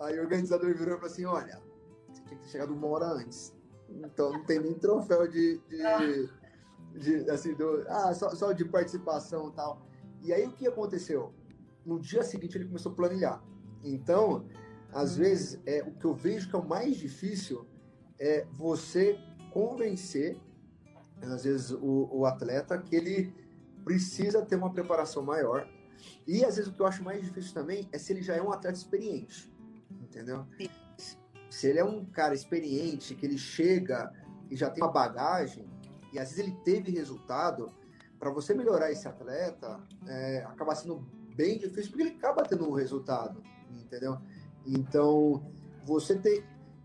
aí o organizador virou e falou assim: Olha, você tinha que ter chegado uma hora antes. Então não tem nem troféu de, de, de assim, do, ah, só, só de participação e tal. E aí o que aconteceu? No dia seguinte ele começou a planilhar. Então, às vezes, é, o que eu vejo que é o mais difícil é você convencer, às vezes, o, o atleta que ele precisa ter uma preparação maior. E às vezes o que eu acho mais difícil também é se ele já é um atleta experiente, entendeu? Sim se ele é um cara experiente, que ele chega e já tem uma bagagem, e às vezes ele teve resultado, para você melhorar esse atleta, é, acaba sendo bem difícil, porque ele acaba tendo um resultado, entendeu? Então, você tem.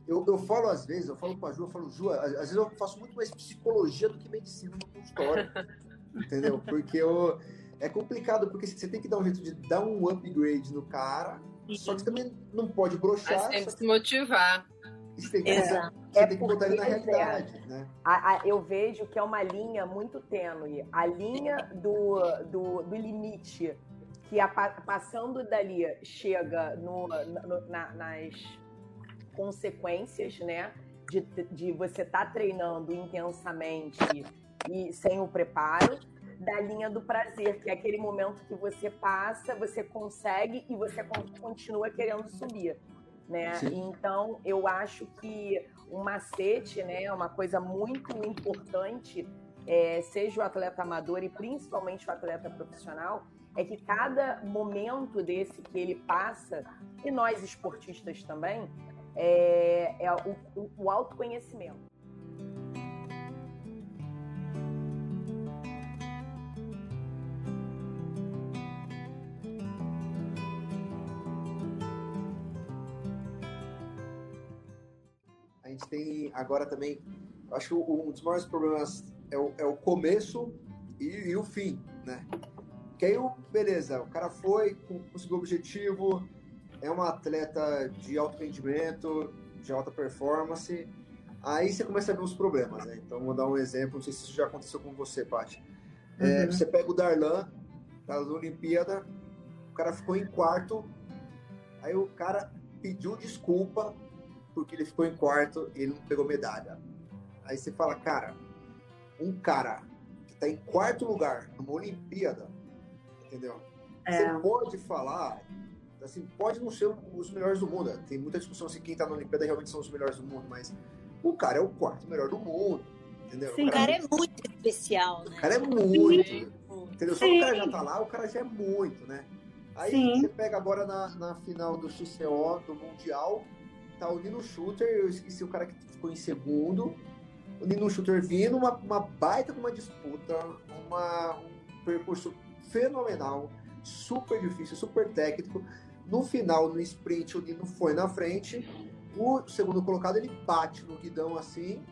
Eu, eu falo às vezes, eu falo com a Ju, eu falo, Ju, às vezes eu faço muito mais psicologia do que medicina no consultório, entendeu? Porque eu, é complicado, porque você tem que dar um jeito de dar um upgrade no cara, só que também não pode broxar. Mas tem que se motivar. Você tem que, Exato. Você é tem que botar ele na realidade. Né? A, a, eu vejo que é uma linha muito tênue. A linha do, do, do limite que a, passando dali chega no, no, na, nas consequências, né? De, de você estar tá treinando intensamente e sem o preparo, da linha do prazer, que é aquele momento que você passa, você consegue e você continua querendo subir. Né? Então, eu acho que um macete, né, uma coisa muito importante, é, seja o atleta amador e principalmente o atleta profissional, é que cada momento desse que ele passa, e nós esportistas também, é, é o, o autoconhecimento. Agora também, acho que um dos maiores problemas é o, é o começo e, e, o fim, né? Que aí, beleza, o cara foi, conseguiu o objetivo, é um atleta de alto rendimento, de alta performance, aí você começa a ver os problemas, né? Então, vou dar um exemplo, não sei se isso já aconteceu com você, Paty. É, uhum. Você pega o Darlan, da Olimpíada, o cara ficou em quarto, aí o cara pediu desculpa porque ele ficou em quarto e ele não pegou medalha. Aí você fala, cara, um cara que está em quarto lugar numa Olimpíada, entendeu? É. Você pode falar, assim, pode não ser os melhores do mundo. Tem muita discussão se quem está na Olimpíada realmente são os melhores do mundo, mas o cara é o quarto melhor do mundo, entendeu? Sim, o cara, cara é muito especial, né? O cara é muito, Sim. entendeu? Só que o cara já tá lá, o cara já é muito, né? Aí Sim. você pega agora na, na final do XCO, do Mundial, tá o Nino Shooter, eu esqueci o cara que ficou em segundo. o Nino Shooter vindo, uma, uma baita uma disputa, uma, um percurso fenomenal, super difícil, super técnico. No final, no sprint, o Nino foi na frente. O segundo colocado, ele bate no guidão assim.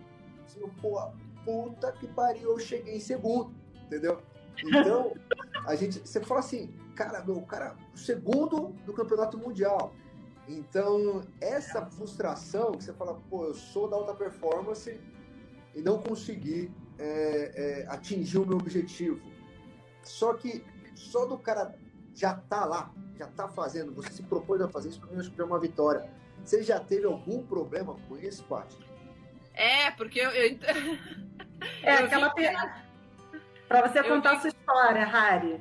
assim pô, puta que pariu, eu cheguei em segundo, entendeu? Então, a gente, você fala assim, cara, meu, cara, o segundo do campeonato mundial. Então, essa frustração que você fala, pô, eu sou da alta performance e não consegui é, é, atingir o meu objetivo. Só que só do cara já tá lá, já tá fazendo, você se propôs a fazer isso, para mim acho que é uma vitória. Você já teve algum problema com isso, Paty? É, porque eu. eu... É, eu aquela vi... Para você eu contar vi... a sua história, Harry.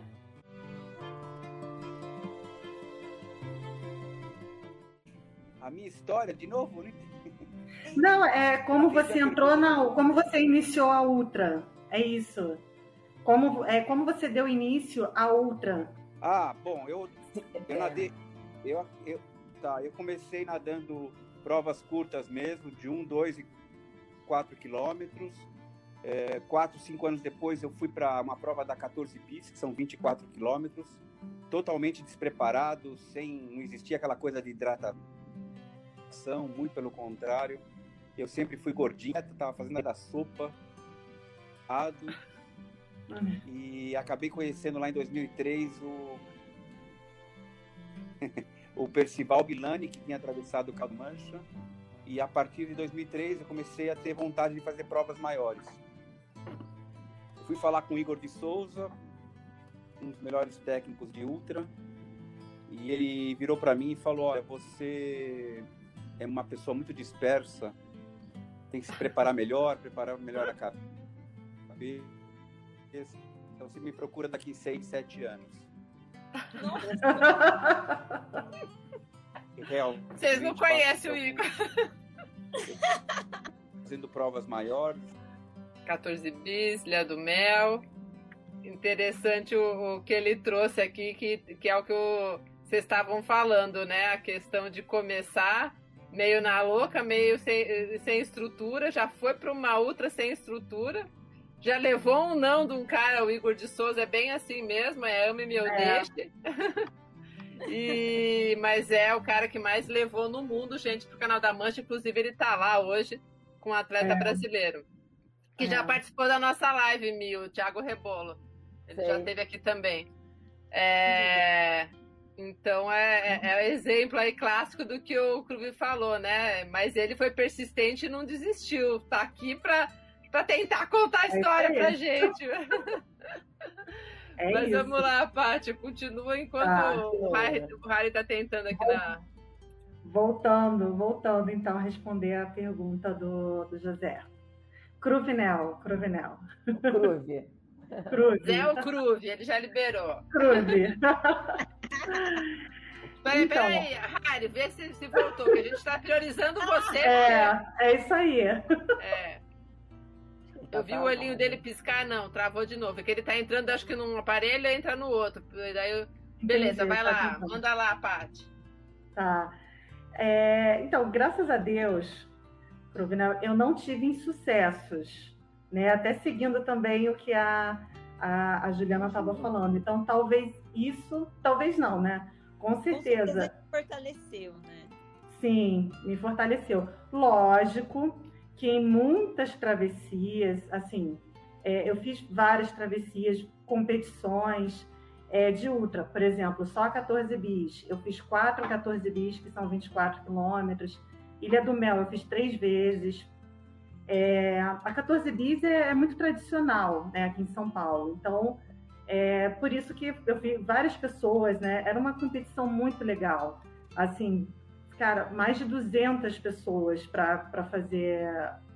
A minha história, de novo? Não, é como você entrou na. Como você iniciou a Ultra. É isso. Como, é, como você deu início à Ultra. Ah, bom, eu, eu nadei. Eu, eu, tá, eu comecei nadando provas curtas mesmo, de 1, 2 e 4 quilômetros. É, quatro, cinco anos depois, eu fui para uma prova da 14 bis, que são 24 quilômetros, totalmente despreparado, sem não existia aquela coisa de muito pelo contrário. Eu sempre fui gordinho, estava fazendo da sopa, ado, e acabei conhecendo lá em 2003 o o Percival Bilani, que tinha atravessado o Caldo Mancha. E a partir de 2003 eu comecei a ter vontade de fazer provas maiores. Fui falar com o Igor de Souza, um dos melhores técnicos de ultra, e ele virou para mim e falou: Olha, você é uma pessoa muito dispersa, tem que se preparar melhor, preparar melhor a cabeça. Então você me procura daqui 6, 7 anos. Real. Vocês não conhecem o Igor. Fazendo provas maiores. 14 bis, Ilha do Mel. Interessante o, o, que ele trouxe aqui, que, que é o que o, vocês estavam falando, né? A questão de começar meio na louca, meio sem, sem estrutura, já foi para uma outra sem estrutura já levou um não de um cara, o Igor de Souza, é bem assim mesmo, é ame-me é. deixe. e, mas é o cara que mais levou no mundo gente pro Canal da Mancha, inclusive ele tá lá hoje com um atleta é. brasileiro. Que é. já participou da nossa live, Mi, o Thiago Rebolo. Ele Sei. já esteve aqui também. É, então é, é, é exemplo aí clássico do que o Cruvi falou, né? Mas ele foi persistente e não desistiu. Tá aqui para para tentar contar a é história é pra gente. É Mas isso. vamos lá, Paty, continua enquanto ah, o, Harry, o Harry tá tentando aqui na. Voltando, voltando então a responder a pergunta do, do José. Cruvinel, Cruvinel. Cruve. Zé ou Cruve, ele já liberou. Cruve. Peraí, então, peraí, Harry, vê se, se voltou, que a gente está priorizando você. É, é isso aí. É. Eu vi o olhinho dele piscar, não, travou de novo. É que ele tá entrando, acho que num aparelho entra no outro. Daí eu... Beleza, Entendi, vai tá lá, tá manda lá, Paty. Tá. É, então, graças a Deus, eu não tive insucessos, né? Até seguindo também o que a, a, a Juliana estava falando. Então, talvez isso, talvez não, né? Com certeza. Com certeza fortaleceu, né? Sim, me fortaleceu. Lógico que em muitas travessias, assim, é, eu fiz várias travessias, competições é, de ultra, por exemplo, só 14 bis. Eu fiz quatro 14 bis, que são 24 quilômetros. Ilha do Mel, eu fiz três vezes. É, a 14 bis é, é, muito tradicional né, aqui em São Paulo. Então, é por isso que eu vi várias pessoas, né? Era uma competição muito legal. Assim, cara, mais de 200 pessoas para fazer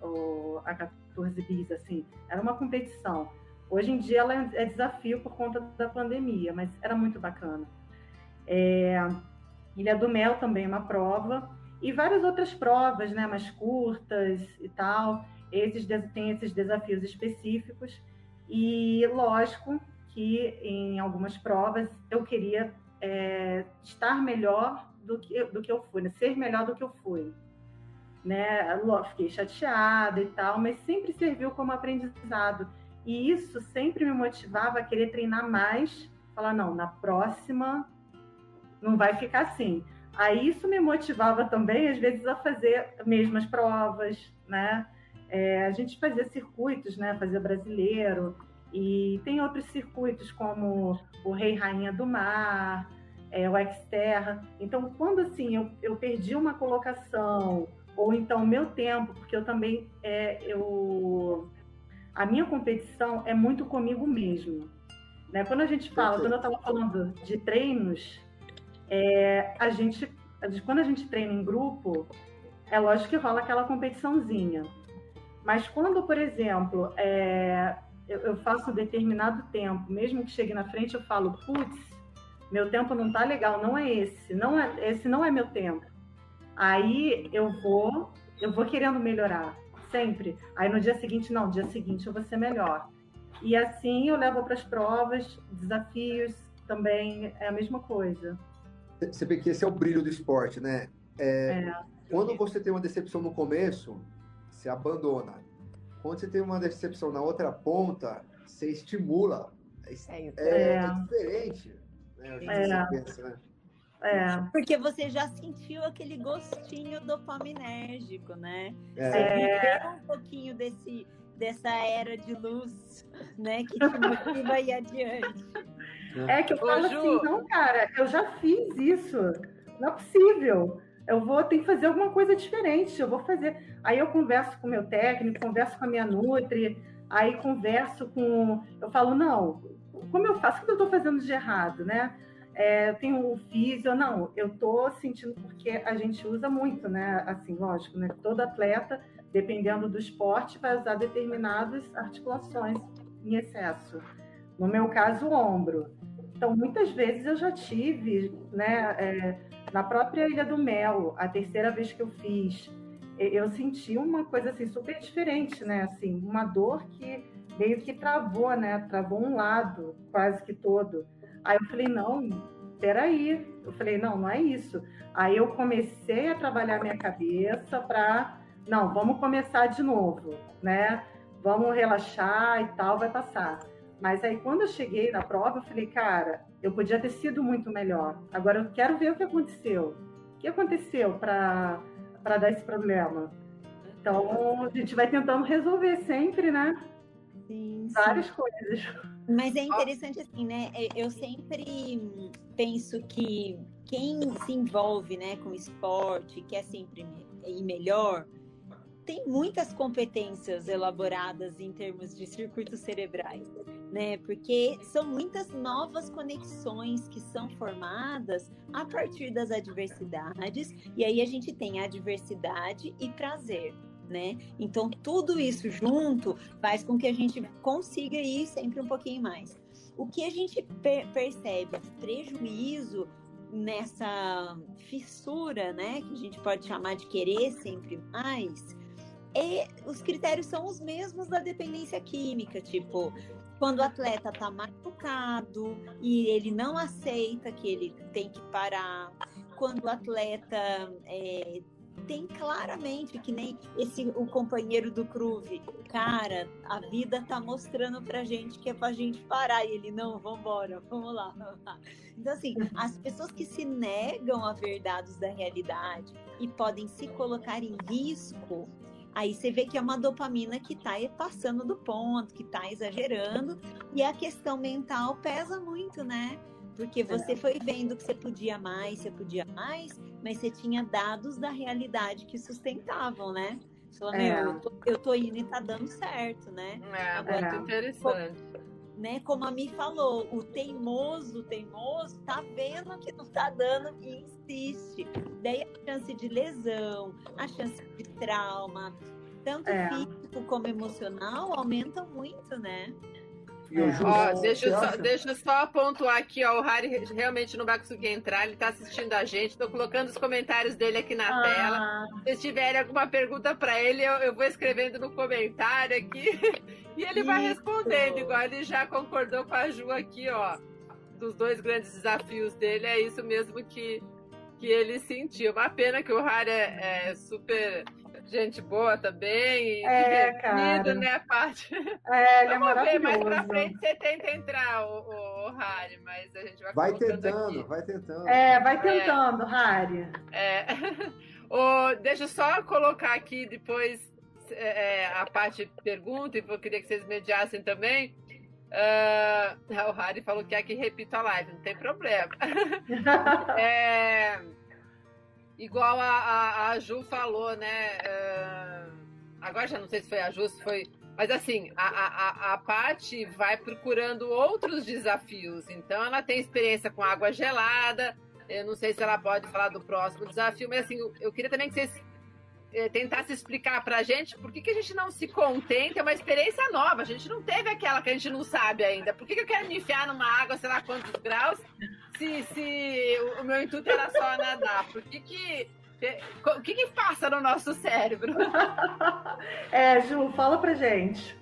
o, a 14 bis, assim. Era uma competição. Hoje em dia ela é desafio por conta da pandemia, mas era muito bacana. É, Ilha do Mel também é uma prova. E várias outras provas, né, mais curtas e tal. Esses tem esses desafios específicos. E lógico que em algumas provas eu queria é, estar melhor do que, do que eu fui, né? ser melhor do que eu fui. né? Fiquei chateada e tal, mas sempre serviu como aprendizado. E isso sempre me motivava a querer treinar mais. Falar, não, na próxima não vai ficar assim. Aí isso me motivava também, às vezes, a fazer mesmas provas, né? É, a gente fazia circuitos, né? Fazia brasileiro. E tem outros circuitos como o Rei Rainha do Mar, é, o Xterra. Então, quando assim eu, eu perdi uma colocação, ou então meu tempo, porque eu também é, eu a minha competição é muito comigo mesmo. Né? Quando a gente fala, quando eu estava falando de treinos, é, a gente, quando a gente treina em grupo, é lógico que rola aquela competiçãozinha. Mas quando, por exemplo, é, eu, eu, faço um determinado tempo, mesmo que chegue na frente, eu falo, putz, meu tempo não tá legal, não é esse, não é, esse não é meu tempo. Aí eu vou, eu vou querendo melhorar, sempre. Aí no dia seguinte, não, dia seguinte eu vou ser melhor. E assim eu levo para as provas, desafios também é a mesma coisa. Você vê que esse é o brilho do esporte, né? É, é. Quando você tem uma decepção no começo, você abandona. Quando você tem uma decepção na outra ponta, você estimula. É, é, é, é diferente. Né? É. Pensa, né? É. Porque você já sentiu aquele gostinho dopaminérgico, né? É. Você viveu um pouquinho desse, dessa era de luz, né? Que te motiva a ir adiante. É que eu falo Ô, assim, não, cara, eu já fiz isso. Não é possível. Eu vou ter que fazer alguma coisa diferente. Eu vou fazer. Aí eu converso com o meu técnico, converso com a minha Nutri, aí converso com. Eu falo, não, como eu faço? O que eu estou fazendo de errado, né? É, eu tenho o físio, não, eu estou sentindo porque a gente usa muito, né? Assim, lógico, né? Todo atleta, dependendo do esporte, vai usar determinadas articulações em excesso. No meu caso, o ombro. Então, muitas vezes eu já tive, né? É, na própria Ilha do Mel, a terceira vez que eu fiz, eu senti uma coisa assim super diferente, né? Assim, uma dor que meio que travou, né? Travou um lado quase que todo. Aí eu falei, não, peraí. Eu falei, não, não é isso. Aí eu comecei a trabalhar minha cabeça para, não, vamos começar de novo, né? Vamos relaxar e tal, vai passar. Mas aí quando eu cheguei na prova, eu falei, cara, eu podia ter sido muito melhor. Agora eu quero ver o que aconteceu. O que aconteceu para dar esse problema? Então a gente vai tentando resolver sempre, né? Sim, Várias sim. coisas. Mas é interessante assim, né? Eu sempre penso que quem se envolve, né, com esporte, quer sempre ir melhor, tem muitas competências elaboradas em termos de circuitos cerebrais, né? Porque são muitas novas conexões que são formadas a partir das adversidades, e aí a gente tem adversidade e prazer né? Então, tudo isso junto faz com que a gente consiga ir sempre um pouquinho mais. O que a gente per percebe de prejuízo nessa fissura, né, que a gente pode chamar de querer sempre mais, é, os critérios são os mesmos da dependência química, tipo, quando o atleta está machucado e ele não aceita que ele tem que parar, quando o atleta é, tem claramente que nem esse o companheiro do Cruve, cara, a vida tá mostrando pra gente que é pra gente parar e ele não, vambora, vamos lá, vamos lá. Então assim, as pessoas que se negam a ver dados da realidade e podem se colocar em risco, aí você vê que é uma dopamina que tá passando do ponto, que tá exagerando, e a questão mental pesa muito, né? Porque você foi vendo que você podia mais, você podia mais, mas você tinha dados da realidade que sustentavam, né? Você falou, é. eu tô, eu tô indo e tá dando certo, né? É, Agora, muito interessante. Como, né, como a Mi falou, o teimoso, o teimoso tá vendo que não tá dando e insiste. Daí a chance de lesão, a chance de trauma, tanto é. físico como emocional, aumentam muito, né? É. Ó, deixa, eu só, deixa eu só pontuar aqui, ó, o Harry realmente não vai conseguir entrar, ele está assistindo a gente, estou colocando os comentários dele aqui na ah. tela. Se tiverem alguma pergunta para ele, eu, eu, vou escrevendo no comentário aqui e ele Isso. vai respondendo, igual ele já concordou com a Ju aqui, ó, dos dois grandes desafios dele, é isso mesmo que, que ele sentiu. Uma pena que o Harry é, é super gente boa também. É, cara. né, a parte. É, ele é Vamos ver, maravilhoso. mais pra frente você tenta entrar, o, o, o Harry, mas a gente vai Vai tentando, aqui. vai tentando. É, vai tentando, Harry. É. Ô, deixa eu só colocar aqui depois é, a parte de pergunta, e eu queria que vocês mediassem também. Ah, o Harry falou que quer que repita a live, não tem problema. É, igual a, a, a Ju falou, né? ah, agora já não sei se foi a Ju, se foi. Mas assim, a, a, a- a Paty vai procurando outros desafios. Então ela tem experiência com água gelada. Eu não sei se ela pode falar do próximo desafio, mas assim, eu, eu queria também que vocês eh, tentassem explicar pra gente por que, que a gente não se contenta, é uma experiência nova. A gente não teve aquela que a gente não sabe ainda. Por que, que eu quero me enfiar numa água, sei lá quantos graus, se, se o, o meu intuito era só nadar? Por que que. O que, que passa no nosso cérebro? É, Ju, fala pra gente.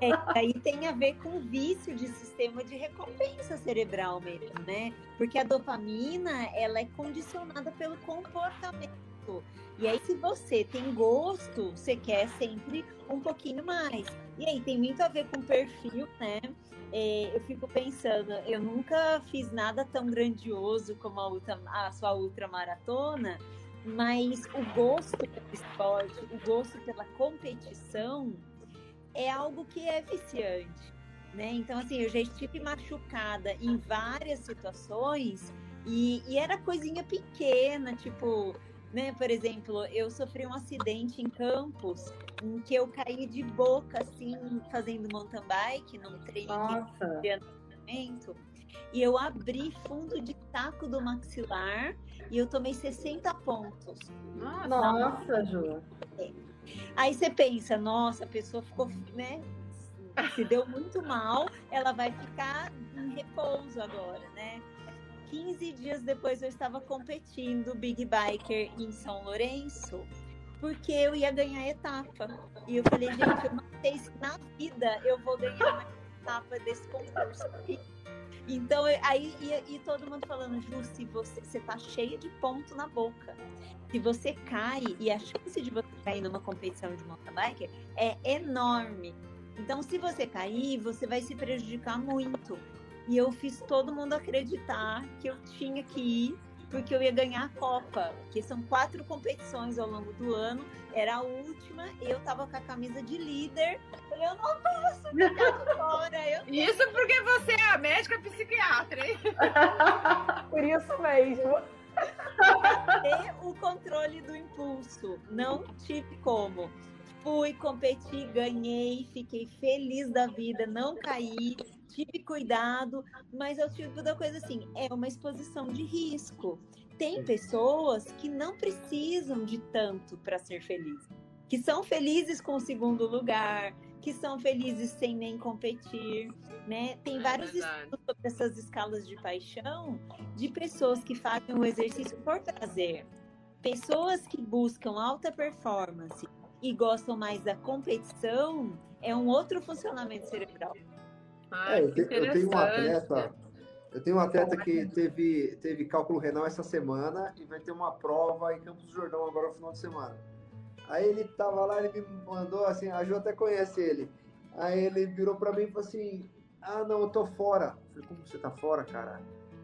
É, aí tem a ver com o vício de sistema de recompensa cerebral mesmo, né? Porque a dopamina, ela é condicionada pelo comportamento. E aí, se você tem gosto, você quer sempre um pouquinho mais. E aí, tem muito a ver com perfil, né? É, eu fico pensando, eu nunca fiz nada tão grandioso como a, ultra, a sua ultramaratona, mas o gosto pelo esporte, o gosto pela competição, é algo que é viciante, né? Então, assim, eu já estive machucada em várias situações e, e era coisinha pequena, tipo, né? Por exemplo, eu sofri um acidente em Campos em que eu caí de boca, assim, fazendo mountain bike, num treino Nossa. de treinamento, e eu abri fundo de taco do maxilar e eu tomei 60 pontos. Nossa, Nossa, Ju. Aí você pensa, nossa, a pessoa ficou, né? Se deu muito mal, ela vai ficar em repouso agora, né? 15 dias depois eu estava competindo Big Biker em São Lourenço, porque eu ia ganhar etapa. E eu falei, gente, eu se na vida eu vou ganhar uma etapa desse concurso. Então, aí e, e todo mundo falando, Ju, se você, você tá cheia de ponto na boca. Se você cai, e a chance de você cair numa competição de mountain biker é enorme. Então, se você cair, você vai se prejudicar muito. E eu fiz todo mundo acreditar que eu tinha que ir, porque eu ia ganhar a Copa. Que são quatro competições ao longo do ano. Era a última, eu tava com a camisa de líder. Falei, eu não posso ficar de fora. Eu Isso porque você é a médica psiquiatra, hein? Por isso mesmo. ter o controle do impulso. Não tive como. Fui, competi, ganhei, fiquei feliz da vida, não caí, tive cuidado, mas é o tipo da coisa assim, é uma exposição de risco. Tem pessoas que não precisam de tanto para ser felizes, que são felizes com o segundo lugar, que são felizes sem nem competir, né? Tem É vários verdade. estudos sobre essas escalas de paixão de pessoas que fazem o exercício por prazer. Pessoas que buscam alta performance e gostam mais da competição é um outro funcionamento cerebral. Ah, É, eu, que te- eu tenho um atleta, eu tenho um atleta que teve, teve cálculo renal essa semana e vai ter uma prova em Campos do Jordão agora no final de semana. Aí ele tava lá, ele me mandou assim, a Ju até conhece ele. Aí ele virou pra mim e falou assim: Ah, não, eu tô fora. Eu falei, como você tá fora, cara?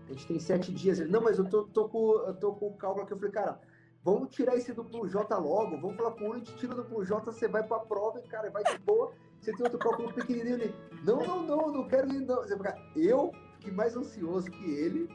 A gente tem sete dias. Ele, não, mas eu tô, tô, com, eu tô com o cálculo aqui. Eu falei, cara, vamos tirar esse duplo J logo, vamos falar com o Uri, tira o duplo J, você vai pra prova e, cara, vai de boa. Você tem outro cálculo pequenininho ali. Não, não, não, não quero ir, não. Você Eu fiquei mais ansioso que ele.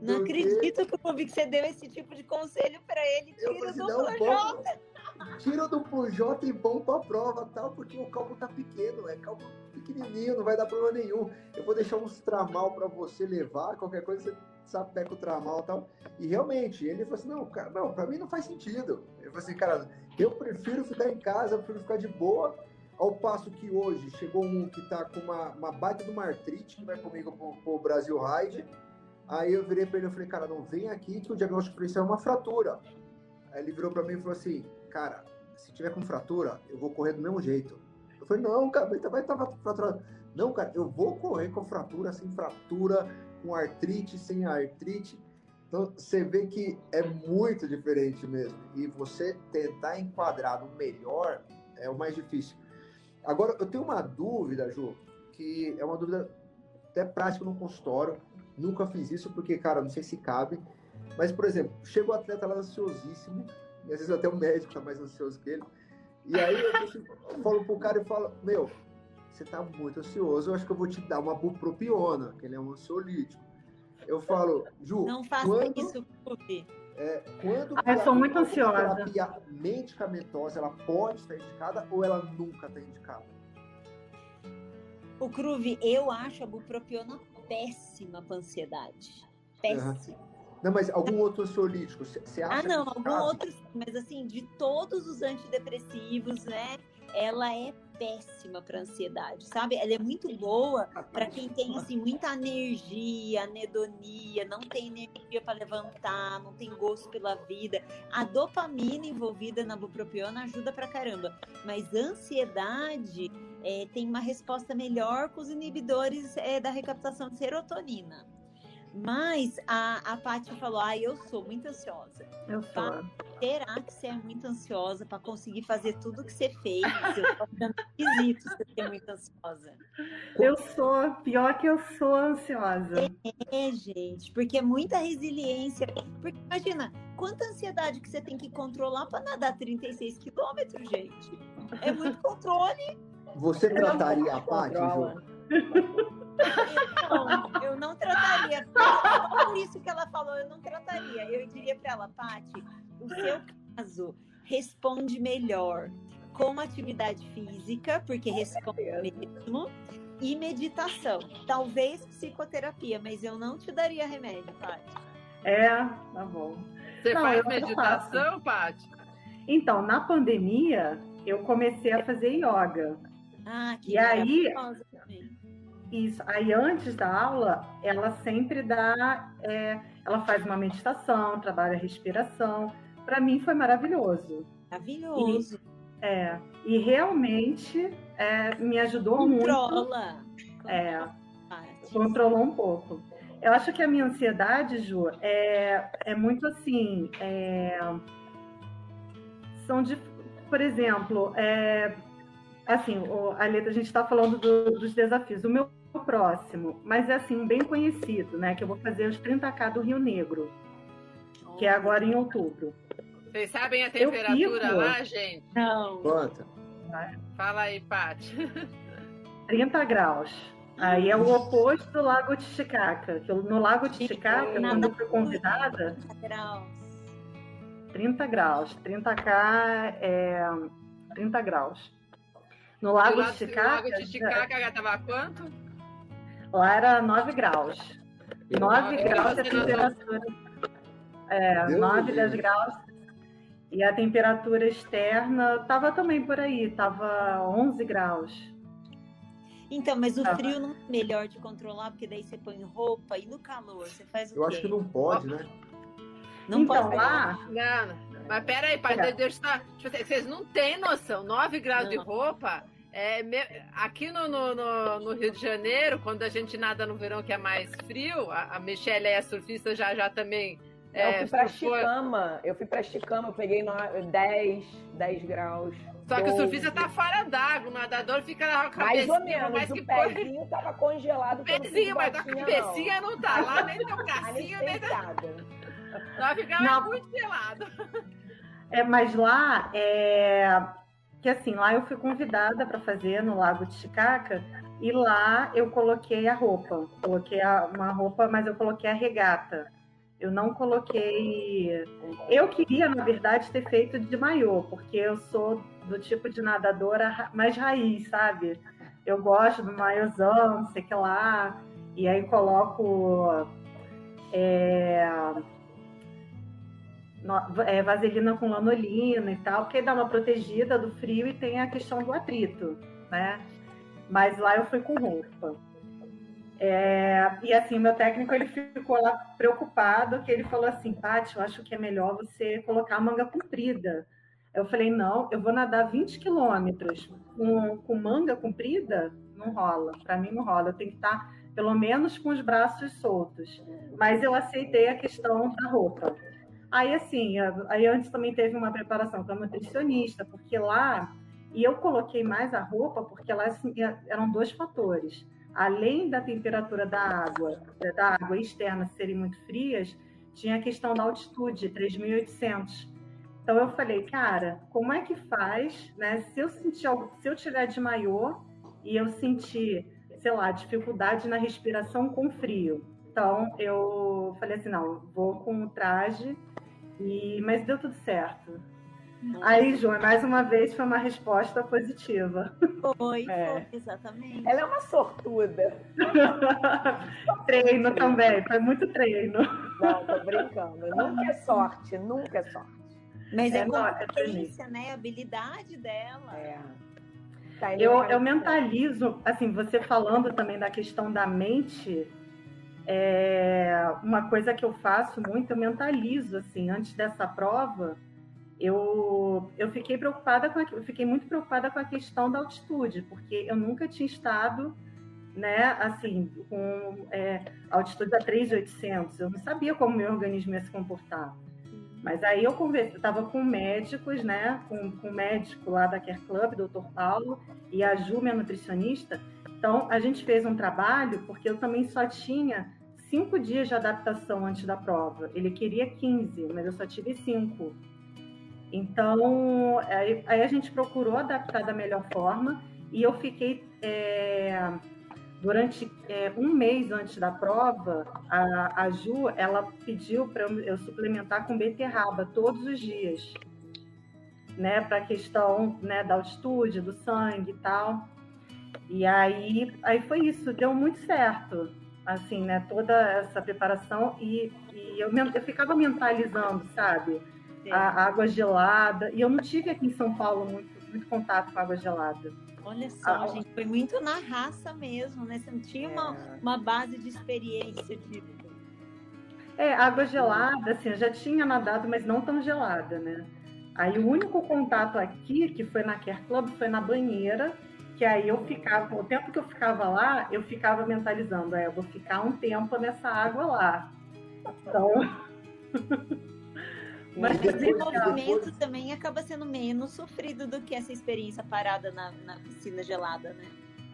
Não Porque- acredito que eu vi que você deu esse tipo de conselho para ele. Tira assim, não, J. vamos, tira o duplo J e vamos pra prova, tal, porque o cálculo tá pequeno, é cálculo pequenininho, não vai dar problema nenhum. Eu vou deixar uns tramal pra você levar, qualquer coisa você sapeca o tramal e tal. E realmente, ele falou assim, não, cara, não, pra mim não faz sentido. Eu falei assim, cara, eu prefiro ficar em casa, eu prefiro ficar de boa, ao passo que hoje chegou um que tá com uma, uma baita de uma artrite, que vai comigo pro, pro Brasil Ride. Aí eu virei pra ele e falei, cara, não vem aqui que o diagnóstico diferencial é uma fratura. Aí ele virou pra mim e falou assim, cara, se tiver com fratura, eu vou correr do mesmo jeito. Eu falei, não, cara, vai estar tá, fraturado. Não, cara, eu vou correr com fratura, sem fratura, com artrite, sem artrite. Então, você vê que é muito diferente mesmo. E você tentar enquadrar no melhor é o mais difícil. Agora, eu tenho uma dúvida, Ju, que é uma dúvida até prática no consultório. Nunca fiz isso porque, cara, não sei se cabe. Mas, por exemplo, chega o atleta lá ansiosíssimo, e às vezes até o médico tá mais ansioso que ele. E aí eu, deixo, eu falo pro cara e falo, meu, você tá muito ansioso, eu acho que eu vou te dar uma bupropiona, que ele é um ansiolítico. Eu falo, Ju, não faça quando, isso, Pupi. É, quando ah, eu sou muito ansiosa. terapia medicamentosa, ela pode estar indicada ou ela nunca está indicada? O Cruve, eu acho a bupropiona péssima para ansiedade. Péssima. Uhum. Não, mas algum outro ansiolítico? Você acha? Ah, não, algum caso? outro, mas assim, de todos os antidepressivos, né? Ela é péssima para ansiedade, sabe? Ela é muito boa para quem tem assim muita energia, anedonia, não tem energia para levantar, não tem gosto pela vida. A dopamina envolvida na bupropiona ajuda pra caramba, mas ansiedade é, tem uma resposta melhor com os inibidores é, da recaptação de serotonina. Mas a, a Paty falou: ah, eu sou muito ansiosa. Eu sou. Será que você é muito ansiosa para conseguir fazer tudo que você fez? Eu tô achando esquisito você ser muito ansiosa. Eu sou, pior que eu sou ansiosa. É, gente, porque é muita resiliência. Porque imagina, quanta ansiedade que você tem que controlar para nadar 36 quilômetros, gente. É muito controle. Você trataria a Paty, Ju? Não, eu não trataria. Por isso que ela falou, eu não trataria. Eu diria para ela, Pati, o seu caso responde melhor com atividade física, porque responde mesmo, e meditação. Talvez psicoterapia, mas eu não te daria remédio, Pati. É, tá bom. Você não, faz meditação, Pati? Então, na pandemia, eu comecei a fazer yoga. Ah, que e aí, isso. Aí antes da aula, ela sempre dá, é, ela faz uma meditação, trabalha a respiração. Para mim foi maravilhoso. Maravilhoso. E, é, e realmente é, me ajudou Controla. muito. É, controlou um pouco. Eu acho que a minha ansiedade, Ju, é, é muito assim. É, são de, por exemplo, é, assim, a letra a gente está falando do, dos desafios. O meu próximo, mas é assim, bem conhecido, né? Que eu vou fazer os 30K do Rio Negro, que é agora em outubro. Vocês sabem a temperatura lá, gente? Não. Quanto? Fala aí, Paty. 30 graus. Aí é o oposto do Lago Titicaca. Que no Lago Titicaca, quando eu fui convidada. 30 graus. 30 graus. 30K é 30 graus. No Lago Titicaca. No Lago Titicaca já estava quanto? Lá era 9 graus. 9 graus é a temperatura. É, 9, 10 graus. E a temperatura externa estava também por aí, estava 11 graus. Então, mas o tava. frio não é melhor de controlar, porque daí você põe roupa e no calor você faz o Eu quê? acho que não pode, né? Não então, pode lá. Não, mas peraí, pai, é. deixa eu Vocês não têm noção. 9 graus não. de roupa é, aqui no, no, no, no, Rio de Janeiro, quando a gente nada no verão que é mais frio, a, a Michelle é surfista já já também. É, eu fui pra Chicama, eu fui pra Chicama, eu peguei no, 10, 10 graus. Só 12. que o surfista tá fora d'água, o nadador fica na cabeça. Mais ou menos, mais que o pezinho tava congelado. O pezinho, mas a cabecinha não. não tá lá, nem teu cassinho, nem nada. Só ficar não. muito gelado. É, mas lá, é que assim, lá eu fui convidada para fazer no Lago Titicaca e lá eu coloquei a roupa, coloquei uma roupa, mas eu coloquei a regata. Eu não coloquei. Eu queria, na verdade, ter feito de maiô, porque eu sou do tipo de nadadora mais raiz, sabe? Eu gosto do maiôzão, não sei o que lá, e aí coloco. É é, vaselina com lanolina e tal, porque dá uma protegida do frio e tem a questão do atrito, né? Mas lá eu fui com roupa. É, e assim, meu técnico ele ficou lá preocupado, que ele falou assim, Paty, eu acho que é melhor você colocar a manga comprida. Eu falei, não, eu vou nadar 20 quilômetros com, com manga comprida, não rola. Para mim não rola. Eu tenho que estar pelo menos com os braços soltos. Mas eu aceitei a questão da roupa. Aí, assim, aí antes também teve uma preparação com a nutricionista, porque lá, e eu coloquei mais a roupa, porque lá assim, eram dois fatores. Além da temperatura da água, da água externa serem muito frias, tinha a questão da altitude, 3.800. Então eu falei, cara, como é que faz, né? Se eu sentir algo, se eu tiver de maiô e eu sentir, sei lá, dificuldade na respiração com frio, então eu falei assim, não, vou com o traje e mas deu tudo certo. Aí, João, mais uma vez foi uma resposta positiva. Foi, é. exatamente. Ela é uma sortuda. treino também, foi muito treino. Não, tô brincando. Nunca é sorte, nunca é sorte. Mas é, é competência, é né? A habilidade dela. É. Tá, eu, eu mentalizo, assim, você falando também da questão da mente, é uma coisa que eu faço muito, eu mentalizo, assim, antes dessa prova, eu, eu fiquei preocupada com a, eu fiquei muito preocupada com a questão da altitude, porque eu nunca tinha estado, né, assim, com é, altitude a 3.800, eu não sabia como meu organismo ia se comportar. Mas aí eu estava com médicos, né? Com, com o médico lá da Care Club, doutor Paulo, e a Ju, minha nutricionista. Então, a gente fez um trabalho, porque eu também só tinha cinco dias de adaptação antes da prova. Ele queria 15, mas eu só tive cinco. Então, aí, aí a gente procurou adaptar da melhor forma e eu fiquei. É, durante é, um mês antes da prova, a, a Ju ela pediu para eu, eu, suplementar com beterraba todos os dias, né, para a questão né, da altitude, do sangue e tal. E aí, aí foi isso, deu muito certo, assim, né, toda essa preparação e, e eu, eu ficava mentalizando, sabe, a, água gelada. E eu não tive aqui em São Paulo muito, muito contato com água gelada. Olha só, ah, gente, foi muito na raça mesmo, né? Você não tinha é. uma, uma base de experiência de. É, água gelada, assim, eu já tinha nadado, mas não tão gelada, né? Aí o único contato aqui, que foi na Care Club, foi na banheira, que aí eu ficava, o tempo que eu ficava lá, eu ficava mentalizando, é, eu vou ficar um tempo nessa água lá. Então. Mas o desenvolvimento depois... também acaba sendo menos sofrido do que essa experiência parada na, na piscina gelada, né?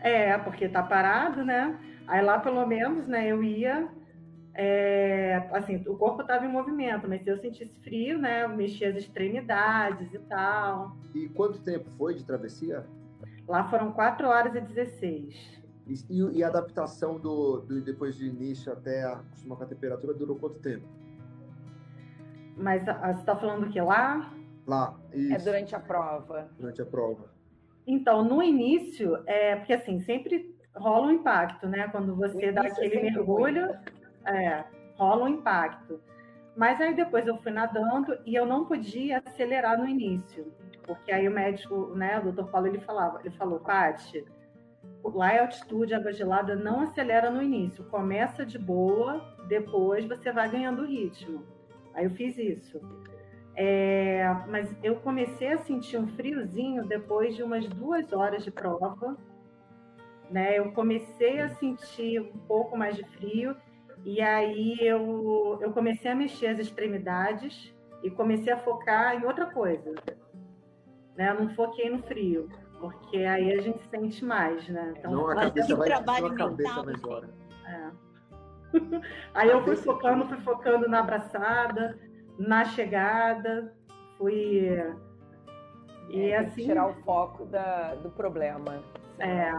É, porque tá parado, né? Aí lá pelo menos, né, eu ia. É, assim, o corpo estava em movimento, mas se eu sentisse frio, né, eu mexia as extremidades e tal. E quanto tempo foi de travessia? Lá foram 4 horas e 16. E, e a adaptação do, do, depois do início até acostumar com a temperatura durou quanto tempo? Mas a, você está falando que lá? Lá, isso. É durante a prova. Durante a prova. Então, no início, é porque assim, sempre rola um impacto, né? Quando você dá aquele mergulho, é, rola um impacto. Mas aí depois eu fui nadando e eu não podia acelerar no início, porque aí o médico, né, o doutor Paulo, ele falava, ele falou, Paty, lá é altitude, água gelada, não acelera no início, começa de boa, depois você vai ganhando ritmo. Aí eu fiz isso. É, mas eu comecei a sentir um friozinho depois de umas duas horas de prova. Né? Eu comecei a sentir um pouco mais de frio e aí eu, eu comecei a mexer as extremidades e comecei a focar em outra coisa. Né? Eu não foquei no frio, porque aí a gente sente mais, né? Então, não, a cabeça vai, trabalho a cabeça embora. É. Aí eu fui focando, fui focando na abraçada, na chegada, fui. E é, assim. Tirar o foco da, do problema. É.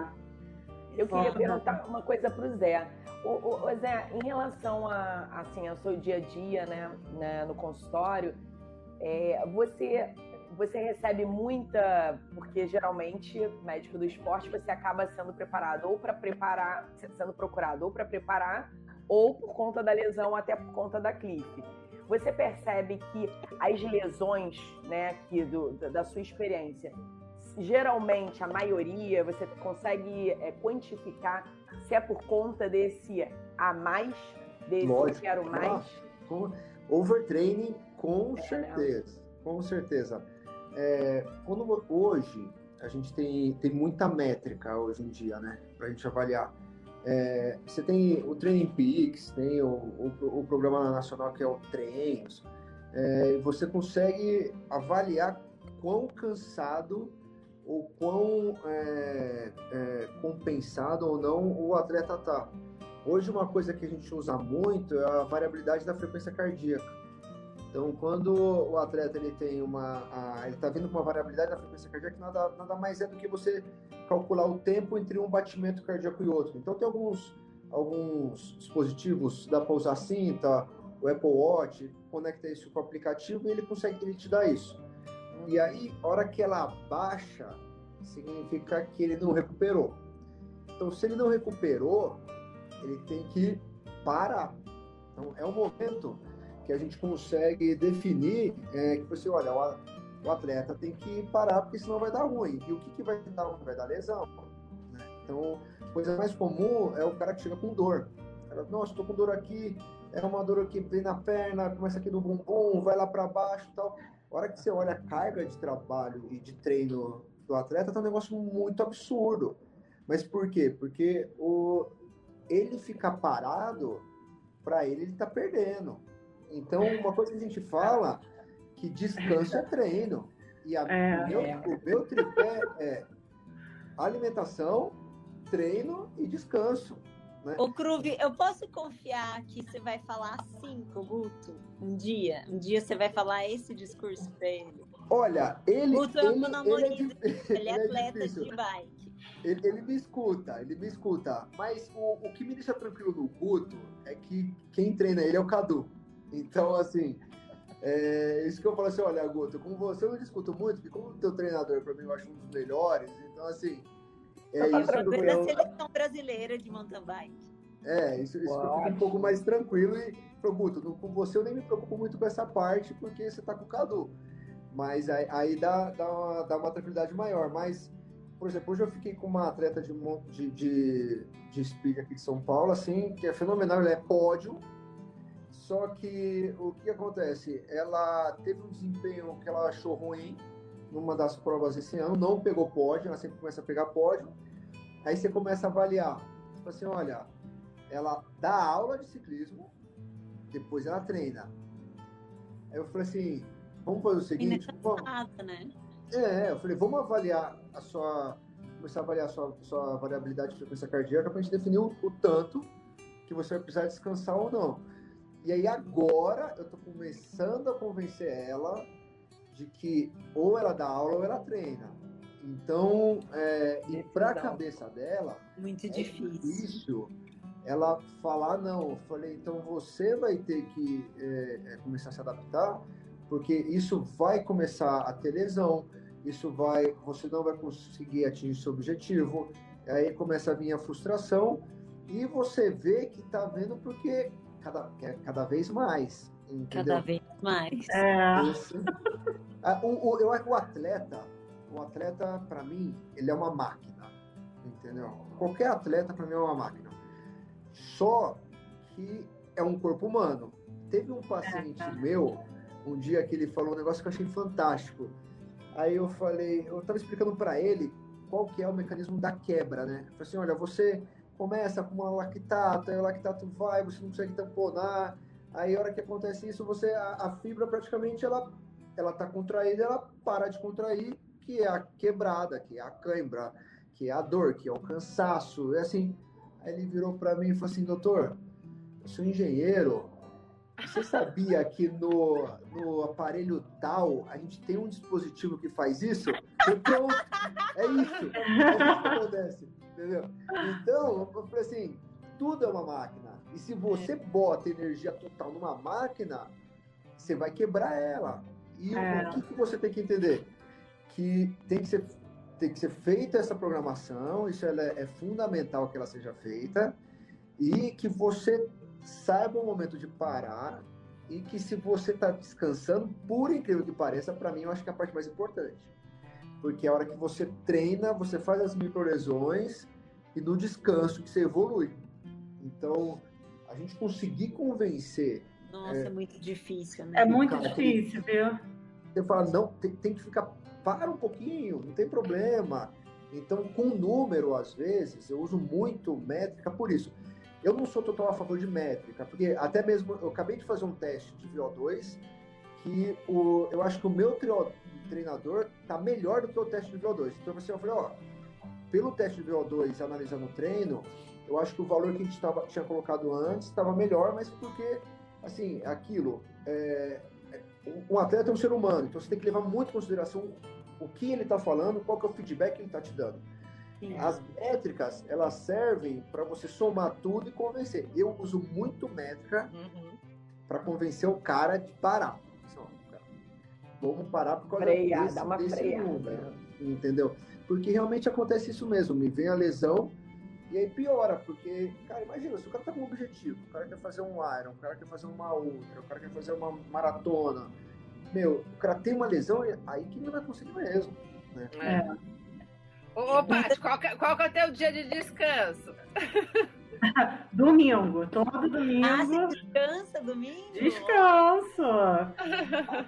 Eu queria perguntar uma coisa para o Zé. O, Zé, em relação a, assim, ao seu dia a dia, né, né no consultório, é, você você recebe muita, porque geralmente médico do esporte você acaba sendo preparado ou para preparar, sendo procurado ou para preparar ou por conta da lesão, até por conta da Cliff. Você percebe que as lesões, né, que do, da sua experiência, geralmente a maioria você consegue é, quantificar se é por conta desse a mais, desse Lógico. quero mais? Com, overtraining, com é, certeza, né? com certeza. É, quando hoje a gente tem, tem muita métrica hoje em dia, né, para a gente avaliar É, você tem o Training Peaks, tem o, o, o, programa nacional que é o Treinos. É, você consegue avaliar quão cansado ou quão é, é, compensado ou não o atleta está. Hoje, uma coisa que a gente usa muito é a variabilidade da frequência cardíaca. Então, quando o atleta ele tem uma, a, ele está vindo com uma variabilidade da frequência cardíaca, nada, nada mais é do que você calcular o tempo entre um batimento cardíaco e outro. Então, tem alguns, alguns dispositivos, dá para usar cinta, o Apple Watch, conecta isso com o aplicativo e ele consegue ele te dar isso. E aí, a hora que ela baixa, significa que ele não recuperou. Então, se ele não recuperou, ele tem que parar. Então, é um momento que a gente consegue definir é, que você, olha, o, atleta tem que parar, porque senão vai dar ruim. E o que, que vai dar ruim? Vai dar lesão. Né? Então, coisa mais comum é o cara que chega com dor. cara, Nossa, estou com dor aqui, é uma dor que vem na perna, começa aqui no bumbum, vai lá para baixo tal. A hora que você olha a carga de trabalho e de treino do atleta, tá um negócio muito absurdo. Mas por quê? Porque o, ele ficar parado, para ele, ele tá perdendo. Então, uma coisa que a gente fala que descanso é treino. E a, é, o, meu, é. o meu tripé é alimentação, treino e descanso. Né? Ô, Cruve, eu posso confiar que você vai falar assim com o Guto um dia? Um dia você vai falar esse discurso para ele? Olha, ele. Guto é ele, ele, é, ele, ele é atleta é de bike. Ele, ele, me escuta, ele me escuta. Mas o, o que me deixa tranquilo no Guto é que quem treina ele é o Cadu. Então, assim, é isso que eu falo assim, olha, Guto, com você eu não discuto muito, porque como teu treinador, para mim, eu acho um dos melhores, então, assim, é isso que eu... da seleção brasileira de mountain bike. É, isso, isso eu fico um pouco mais tranquilo e, Guto, com você eu nem me preocupo muito com essa parte, porque você tá com o Cadu. Mas aí, aí dá, dá, uma, dá uma tranquilidade maior, mas por exemplo, hoje eu fiquei com uma atleta de, de, de, de speed aqui de São Paulo, assim, que é fenomenal, ela é pódio, só que o que acontece? Ela teve um desempenho que ela achou ruim numa das provas esse ano, não pegou pódio, ela sempre começa a pegar pódio, aí você começa a avaliar, tipo assim, olha, ela dá aula de ciclismo, depois ela treina. Aí eu falei assim, vamos fazer o seguinte... Vamos... né? É, eu falei, vamos avaliar a sua. Começar a avaliar a sua, sua variabilidade de frequência cardíaca para a gente definir o, o, tanto que você vai precisar descansar ou não. E aí agora eu estou começando a convencer ela de que ou ela dá aula ou ela treina. Então, é, e para a cabeça dela, muito é difícil. difícil ela falar não. Eu falei, então você vai ter que é, é começar a se adaptar porque isso vai começar a ter lesão, isso vai, você não vai conseguir atingir seu objetivo, aí começa a vir a frustração e você vê que está vendo porque cada, é cada vez mais. Entendeu? Cada vez mais. É. Esse, a, o, o, eu o atleta, o atleta, para mim, ele é uma máquina. Entendeu? Qualquer atleta, para mim, é uma máquina. Só que é um corpo humano. Teve um paciente é. meu um dia que ele falou um negócio que eu achei fantástico. Aí eu falei, eu estava explicando para ele qual que é o mecanismo da quebra, né? Eu falei assim, olha, você começa com uma lactato, aí o lactato vai, você não consegue tamponar, aí a hora que acontece isso, você a, a fibra praticamente ela ela tá contraída, ela para de contrair, que é a quebrada, que é a cãibra, que é a dor, que é o cansaço, é assim. Aí ele virou para mim e falou assim, doutor, eu sou engenheiro, você sabia que no, no aparelho tal a gente tem um dispositivo que faz isso? E pronto, é isso. É isso que acontece, entendeu? Então, eu falei assim, tudo é uma máquina. E se você é. bota energia total numa máquina, você vai quebrar ela. E é. o que, que você tem que entender? Que tem que ser tem que ser feita essa programação, isso é, é fundamental que ela seja feita, e que você saiba o momento de parar e que se você está descansando, por incrível que pareça, para mim eu acho que é a parte mais importante. Porque é a hora que você treina, você faz as microlesões e no descanso que você evolui. Então, a gente conseguir convencer. Nossa, é, é muito difícil, né? É muito difícil, viu? Você fala, não, tem, tem que ficar, para um pouquinho, não tem problema. Então, com número, às vezes, eu uso muito métrica por isso. Eu não sou total a favor de métrica, porque até mesmo eu acabei de fazer um teste de VO2 que o, eu acho que o meu treinador está melhor do que o teste de VO2. Então assim, eu falei, ó, pelo teste de VO2 analisando o treino, eu acho que o valor que a gente tava, tinha colocado antes estava melhor, mas porque, assim, aquilo, é, um atleta é um ser humano, então você tem que levar muito em consideração o que ele está falando, qual que é o feedback que ele está te dando. Sim. As métricas, elas servem para você somar tudo e convencer. Eu uso muito métrica uhum. para convencer o cara de parar. Vamos parar por causa Freia, desse, dá uma desse freada. número, entendeu? Porque realmente acontece isso mesmo. Me vem a lesão e aí piora, porque, cara, imagina, se o cara tá com um objetivo, o cara quer fazer um Iron, o cara quer fazer uma ultra, o cara quer fazer uma maratona, meu, o cara tem uma lesão, aí que não vai conseguir mesmo. Né? É. Ô, Paty, qual, que, qual que é o teu dia de descanso? domingo, todo domingo. Ah, você descansa domingo? Descanso.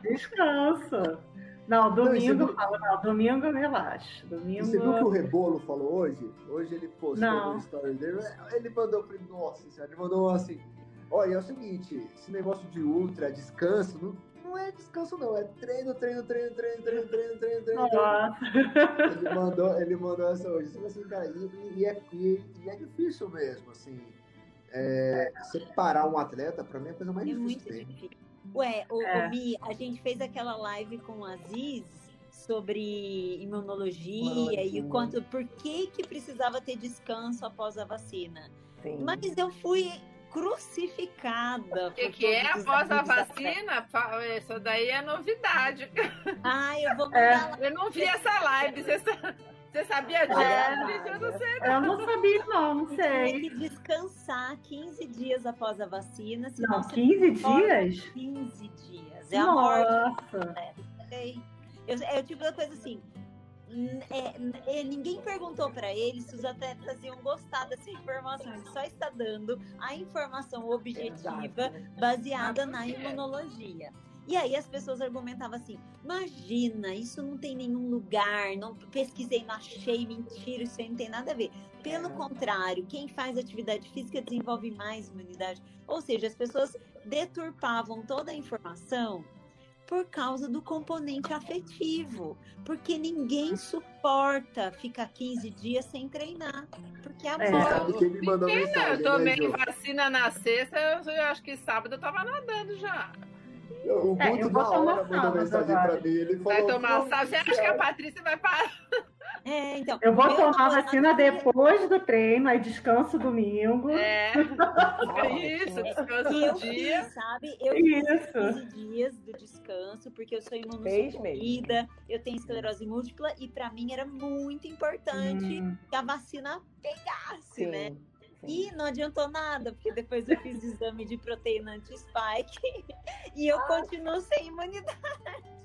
Descanso. Não, domingo, não, não, domingo relaxa. Domingo... você viu que o Rebolo falou hoje? Hoje ele postou não. no story dele, ele mandou, falei, nossa senhora, ele mandou assim, olha, é o seguinte, esse negócio de ultra, descanso, não, não é descanso, não. É treino, treino, treino, treino, treino, treino, treino, treino. Ele mandou, ele mandou essa hoje. Assim, cara, e, e, é, e, e, é difícil mesmo, assim. É, separar um atleta, para mim, é a coisa mais é difícil. Muito difícil. Ué, o, é. o Mi, a gente fez aquela live com o Aziz sobre imunologia, imunologia, e o quanto, por que que precisava ter descanso após a vacina. Sim. Mas eu fui crucificada. O que, que é após a vacina? Isso daí é novidade. Ah, eu vou mandar é. Eu não vi essa live. Você, você sabia disso? É. Eu não sei. Não. Eu não sabia, não, não sei. Tem que descansar 15 dias após a vacina. Não, 15 dias? 15 dias. É a morte. Né? É, o tipo da coisa assim, é, é, ninguém perguntou para eles se os atletas iam gostar dessa informação. Ele só está dando a informação objetiva baseada na imunologia. E aí as pessoas argumentavam assim: imagina, isso não tem nenhum lugar, não pesquisei, não achei, mentira, isso aí não tem nada a ver. Pelo contrário, quem faz atividade física desenvolve mais imunidade. Ou seja, as pessoas deturpavam toda a informação por causa do componente afetivo. Porque ninguém suporta ficar 15 dias sem treinar. Porque a é. me mandou mensagem, eu tomei né, vacina na sexta, eu acho que sábado eu tava nadando já. O Guto é, na hora mandou mensagem agora. pra mim. Ele falou, vai tomar sal. Você acha que a Patrícia vai parar? É, então, eu vou tomar vacina depois do treino, aí descanso domingo. É, isso, descanso um dia. Fiz, sabe? Eu isso. 15 dias do descanso, porque eu sou imunossuprimida, eu tenho esclerose múltipla, e para mim era muito importante hum. que a vacina pegasse, Sim. né? E não adiantou nada, porque depois eu fiz exame de proteína anti-spike e eu continuo sem imunidade.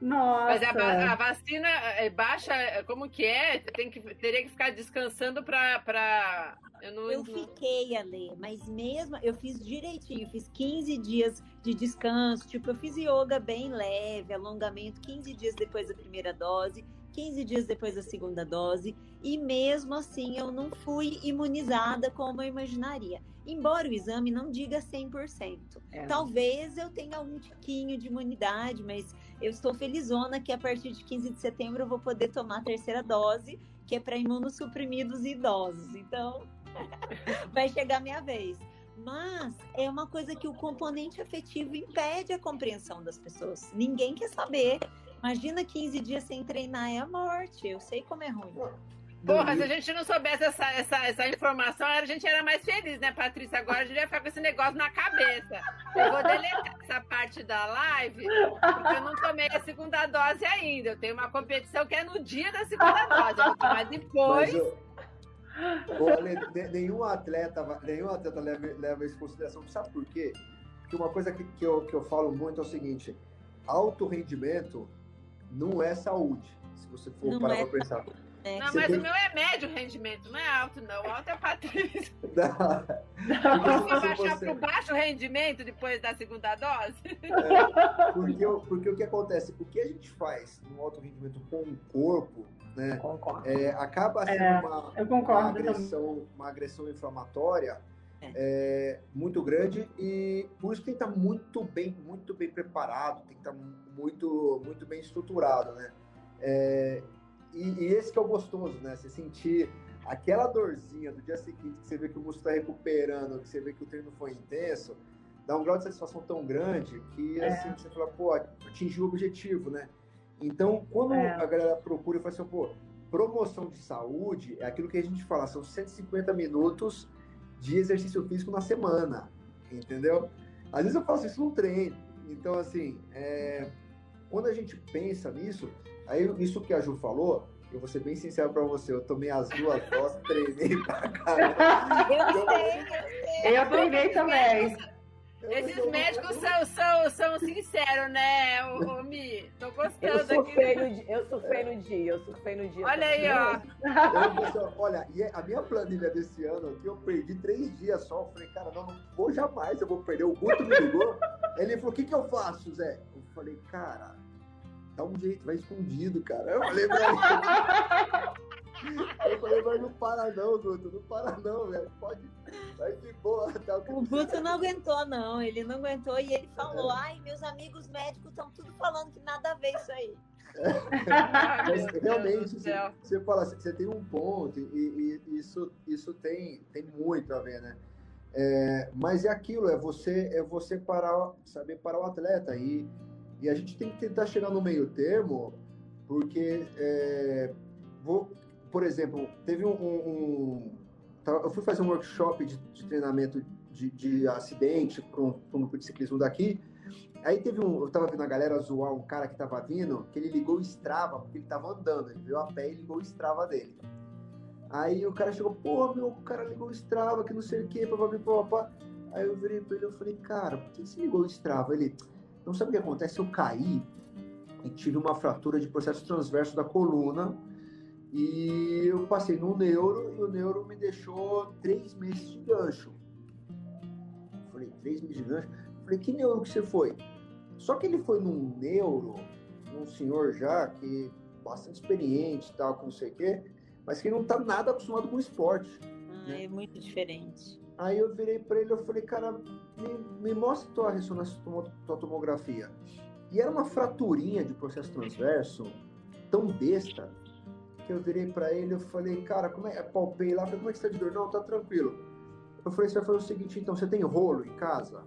Nossa. Mas a, a, vacina é baixa, como que é? Tem que, teria que ficar descansando para. Pra... Eu, não, eu fiquei a ler, mas mesmo eu fiz direitinho, fiz 15 dias de descanso, tipo, eu fiz yoga bem leve, alongamento 15 dias depois da primeira dose, 15 dias depois da segunda dose, e mesmo assim eu não fui imunizada como eu imaginaria. Embora o exame não diga 100%. É. Talvez eu tenha um tiquinho de imunidade, mas eu estou felizona que a partir de 15 de setembro eu vou poder tomar a terceira dose, que é para imunossuprimidos e idosos. Então, vai chegar a minha vez. Mas é uma coisa que o componente afetivo impede a compreensão das pessoas. Ninguém quer saber. Imagina 15 dias sem treinar é a morte. Eu sei como é ruim. Porra, se a gente não soubesse essa, essa, essa informação, a gente era mais feliz, né, Patrícia? Agora a gente vai ficar com esse negócio na cabeça. Eu vou deletar essa parte da live, porque eu não tomei a segunda dose ainda. Eu tenho uma competição que é no dia da segunda dose. Eu vou tomar depois. Olha, nenhum atleta, nenhum atleta leva, leva isso em consideração. Sabe por quê? Porque uma coisa que, que, eu, que eu falo muito é o seguinte: alto rendimento não é saúde. Se você for não parar é... pra pensar. É. Não, mas tem... o meu é médio rendimento, não é alto, não. O alto é Patrícia. Não. não. Você baixar para o baixo rendimento depois da segunda dose? É, porque, porque o que acontece? O que a gente faz no alto rendimento com o corpo, né? Concordo. É, acaba sendo É, uma, eu uma agressão, uma agressão inflamatória é, muito grande e por isso tem que estar muito bem, muito bem preparado, tem que estar muito, muito bem estruturado, né? É, e, e esse que é o gostoso, né? Você sentir aquela dorzinha do dia seguinte, que você vê que o músculo está recuperando, que você vê que o treino foi intenso, dá um grau de satisfação tão grande que É. assim, você fala, pô, atingiu o objetivo, né? Então, quando É. a galera procura e fala assim, pô, promoção de saúde é aquilo que a gente fala, são 150 minutos de exercício físico na semana, entendeu? Às vezes eu faço isso num treino. Então, assim, é, quando a gente pensa nisso, aí isso que a Ju falou, eu vou ser bem sincero pra você, eu tomei as duas doses, treinei pra caramba. Eu sei, eu sei. Eu treinei também. Eu- Esses eu- médicos são, são, são sinceros, né, ô, ô, Mi? Tô Eu gostando surfei, aqui. no, eu surfei no dia, eu surfei no dia. Olha aí, ó. Eu, olha, e a minha planilha desse ano aqui, eu perdi três dias só. Eu falei, cara, não, não vou jamais, eu vou perder. O Guto me ligou. Ele falou, o que, que eu faço, Zé? Eu falei, cara, dá um jeito, vai escondido, cara. Eu falei pra ele. Eu falei, mas não para não, Guto, não para não, velho. Pode, vai de boa. Tá, o que O. Guto não aguentou, não. Ele não aguentou e ele falou: ai, meus amigos médicos estão tudo falando que nada a ver isso aí. Mas realmente, você, você fala, você tem um ponto, e, e isso, isso tem, tem muito a ver, né? É, mas é aquilo, é você, é você parar, saber parar o atleta. E, e a gente tem que tentar chegar no meio termo, porque, é, vou, por exemplo, teve um, um- tá- Eu fui fazer um workshop de, de treinamento de, de acidente para um, um de ciclismo daqui. Aí teve um. Eu tava vendo a galera zoar um cara que tava vindo, que ele ligou o Strava, porque ele tava andando. Ele veio a pé e ligou o Strava dele. Aí o cara chegou, pô, meu, o cara ligou o Strava, que não sei o quê, papapá. Aí eu virei pra ele e falei, cara, por que você ligou o Strava? Ele, não sabe o que acontece? Eu caí e tive uma fratura de processo transverso da coluna. E eu passei no neuro e o neuro me deixou três meses de gancho. Eu falei, três meses de gancho? Eu falei, que neuro que você foi? Só que ele foi num neuro, num senhor já que bastante experiente e tal, que não sei o quê, mas que não tá nada acostumado com esporte. Ah, é muito diferente. Aí eu virei pra ele e falei, cara, me, me mostra tua ressonância, tua, tomografia. E era uma fraturinha de processo transverso, tão besta, que eu virei pra ele e falei, cara, como é? Palpei lá, falei, como é que você tá de dor? Não, tá tranquilo. Eu falei, você vai fazer o seguinte, então, você tem rolo em casa?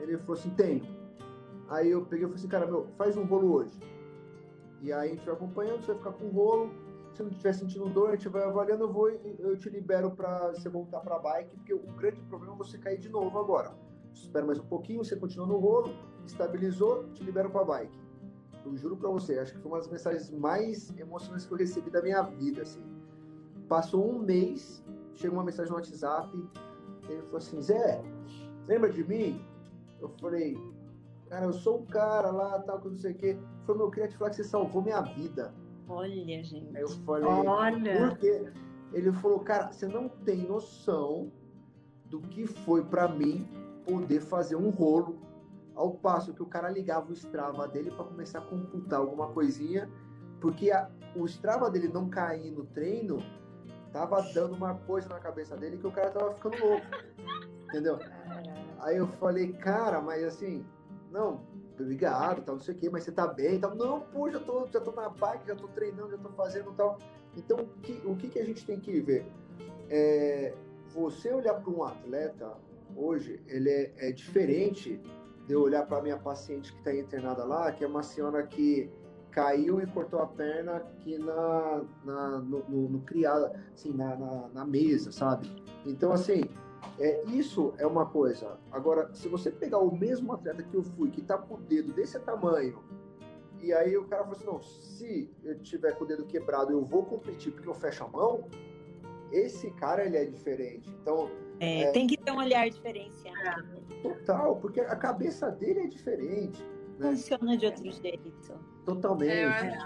Ele falou assim, tenho. Aí eu peguei e falei assim, cara, meu, faz um rolo hoje. E aí a gente vai acompanhando, você vai ficar com o rolo, se não estiver sentindo dor, a gente vai avaliando, eu vou eu te libero para você voltar para a bike, porque o grande problema é você cair de novo agora. Espera mais um pouquinho, você continua no rolo, estabilizou, te libero para a bike. Eu juro para você, acho que foi uma das mensagens mais emocionantes que eu recebi da minha vida, assim. Passou um mês, chegou uma mensagem no WhatsApp, ele falou assim, Zé, lembra de mim? Eu falei, cara, eu sou um cara lá, tal, que não sei o quê. Falou, meu, eu falar que você salvou minha vida. Olha, gente. Aí eu falei, Olha. por quê? Ele falou, cara, você não tem noção do que foi pra mim poder fazer um rolo ao passo que o cara ligava o Strava dele para começar a computar alguma coisinha, porque a- o Strava dele não cair no treino tava dando uma coisa na cabeça dele que o cara tava ficando louco. Entendeu? Aí eu falei, cara, mas assim, não, obrigado, tal, não sei o quê, mas você tá bem, tal. Não, pô, já tô, já tô na bike, já tô treinando, já tô fazendo tal. Então, o que, o que, que a gente tem que ver? É, você olhar para um atleta hoje, ele é, é diferente de eu olhar para minha paciente que está internada lá, que é uma senhora que caiu e cortou a perna aqui na, na no, no, no criado, assim, na, na, na mesa, sabe? Então, assim, é, isso é uma coisa. Agora, se você pegar o mesmo atleta que eu fui, que tá com o dedo desse tamanho, e aí o cara falou assim, não, se eu tiver com o dedo quebrado, eu vou competir porque eu fecho a mão, esse cara, ele é diferente. Então, É, Tem que ter um olhar diferenciado. total, porque a cabeça dele é diferente, né? Funciona de outro jeito. Totalmente.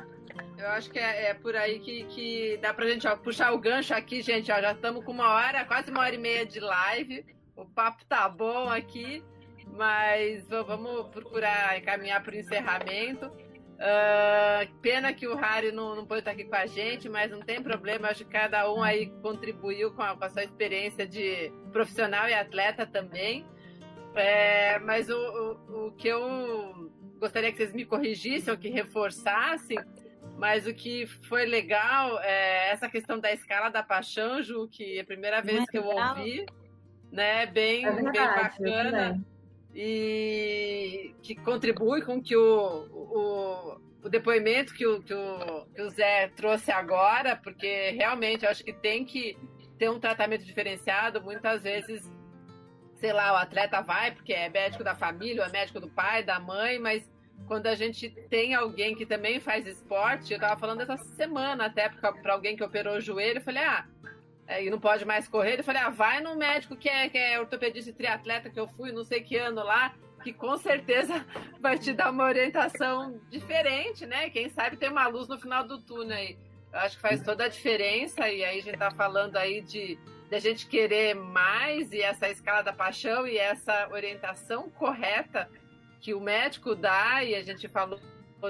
Eu, acho, que é, é por aí que, que dá pra gente ó, puxar o gancho aqui, gente. Ó, já estamos com uma hora, quase uma hora e meia de live. O papo tá bom aqui, mas v- vamos procurar encaminhar para o encerramento. Uh, pena que o Harry não, não pode estar aqui com a gente, mas não tem problema. Acho que cada um aí contribuiu com a, com a sua experiência de profissional e atleta também. É, mas o, o, o, que eu gostaria que vocês me corrigissem ou que reforçassem, mas o que foi legal é essa questão da escala da paixão, Ju, que é a primeira vez que eu ouvi, né? Bem, é verdade, bem bacana. É e que contribui com que o, o, o depoimento que o, que o, que o Zé trouxe agora, porque realmente eu acho que tem que ter um tratamento diferenciado. Muitas vezes, sei lá, o atleta vai porque é médico da família, ou é médico do pai, da mãe, mas quando a gente tem alguém que também faz esporte, eu estava falando essa semana até para alguém que operou o joelho, eu falei, ah, é, e não pode mais correr. Eu falei, ah, vai no médico que é, que é ortopedista e triatleta que eu fui, não sei que ano lá, que com certeza vai te dar uma orientação diferente, né? Quem sabe tem uma luz no final do túnel aí. Eu acho que faz toda a diferença, e aí a gente tá falando aí de, de a gente querer mais e essa escala da paixão e essa orientação correta que o médico dá, e a gente falou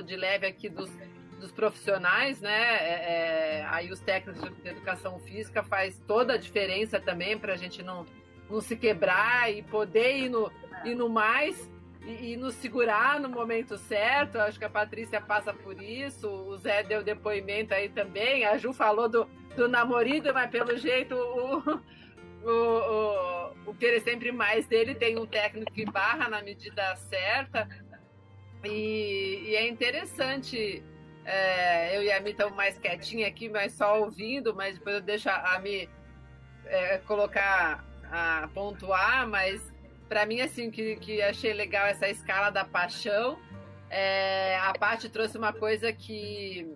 de leve aqui dos dos profissionais, né? É, é, aí os técnicos de educação física faz toda a diferença também para a gente não, não se quebrar e poder ir no, ir no mais e, e nos segurar no momento certo. Acho que a Patrícia passa por isso, o Zé deu depoimento aí também, a Ju falou do, do namorado, mas pelo jeito o, o, o, o querer sempre mais dele tem um técnico que barra na medida certa. E, e é interessante é, eu e a Mi estamos mais quietinha aqui, mas só ouvindo, mas depois eu deixo a, Mi é, colocar, a pontuar, mas para mim, assim, que, que achei legal essa escala da paixão, é, a parte trouxe uma coisa que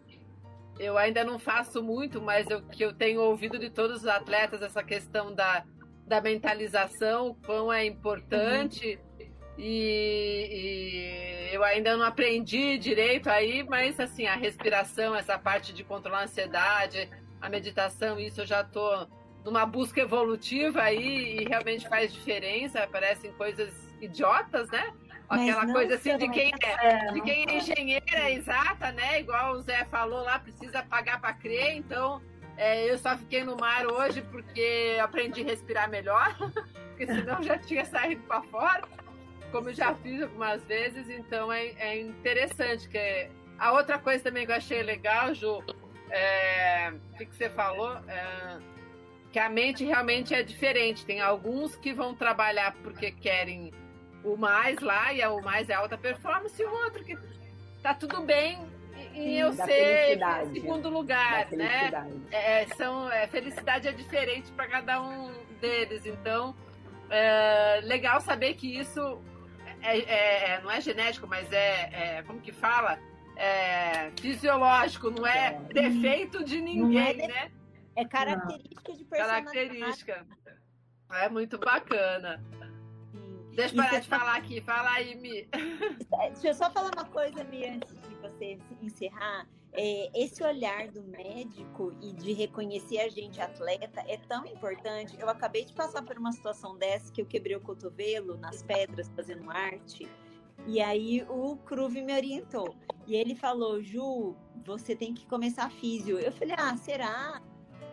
eu ainda não faço muito, mas eu, que eu tenho ouvido de todos os atletas, essa questão da, da mentalização, o quão é importante. Uhum e, e, eu ainda não aprendi direito aí, mas assim, a respiração, essa parte de controlar a ansiedade, a meditação, isso eu já estou numa busca evolutiva aí e realmente faz diferença. Parecem coisas idiotas, né? Aquela coisa assim de quem é, de quem é engenheira exata, né? Igual o Zé falou lá, precisa pagar para crer, então é, eu só fiquei no mar hoje porque aprendi a respirar melhor, porque senão já tinha saído para fora como eu já fiz algumas vezes, então é, é interessante. Que é... A outra coisa também que eu achei legal, Ju, é... o que, que você falou? É... Que a mente realmente é diferente. Tem alguns que vão trabalhar porque querem o mais lá, e o mais é alta performance, e o outro que tá tudo bem em eu ser em segundo lugar, né? É, são, é, felicidade é diferente para cada um deles, então é legal saber que isso é, é, é, não é genético, mas é, é como que fala? É fisiológico, não é defeito de ninguém, de... né? É característica de personalidade. Característica. É muito bacana. Deixa eu parar de falar aqui. Fala aí, Mi. Deixa eu só falar uma coisa, Mi, antes você encerrar é, esse olhar do médico e de reconhecer a gente atleta é tão importante. Eu acabei de passar por uma situação dessa que eu quebrei o cotovelo nas pedras fazendo arte. E aí o Cruve me orientou. E ele falou, Ju, você tem que começar físio. Eu falei, ah, será?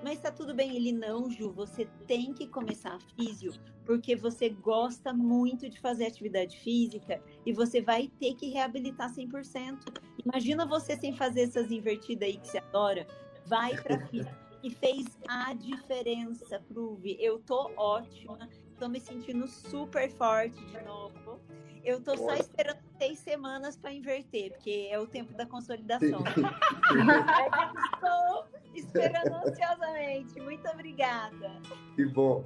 Mas tá tudo bem. Ele, não, Ju, você tem que começar físio, porque você gosta muito de fazer atividade física e você vai ter que reabilitar 100%. Imagina você sem fazer essas invertidas aí que você adora. Vai pra físio. E fez a diferença, Pruve. Eu tô ótima, tô me sentindo super forte de novo. Eu tô só esperando seis semanas para inverter, porque é o tempo da consolidação. Estou esperando ansiosamente. Muito obrigada. Que bom.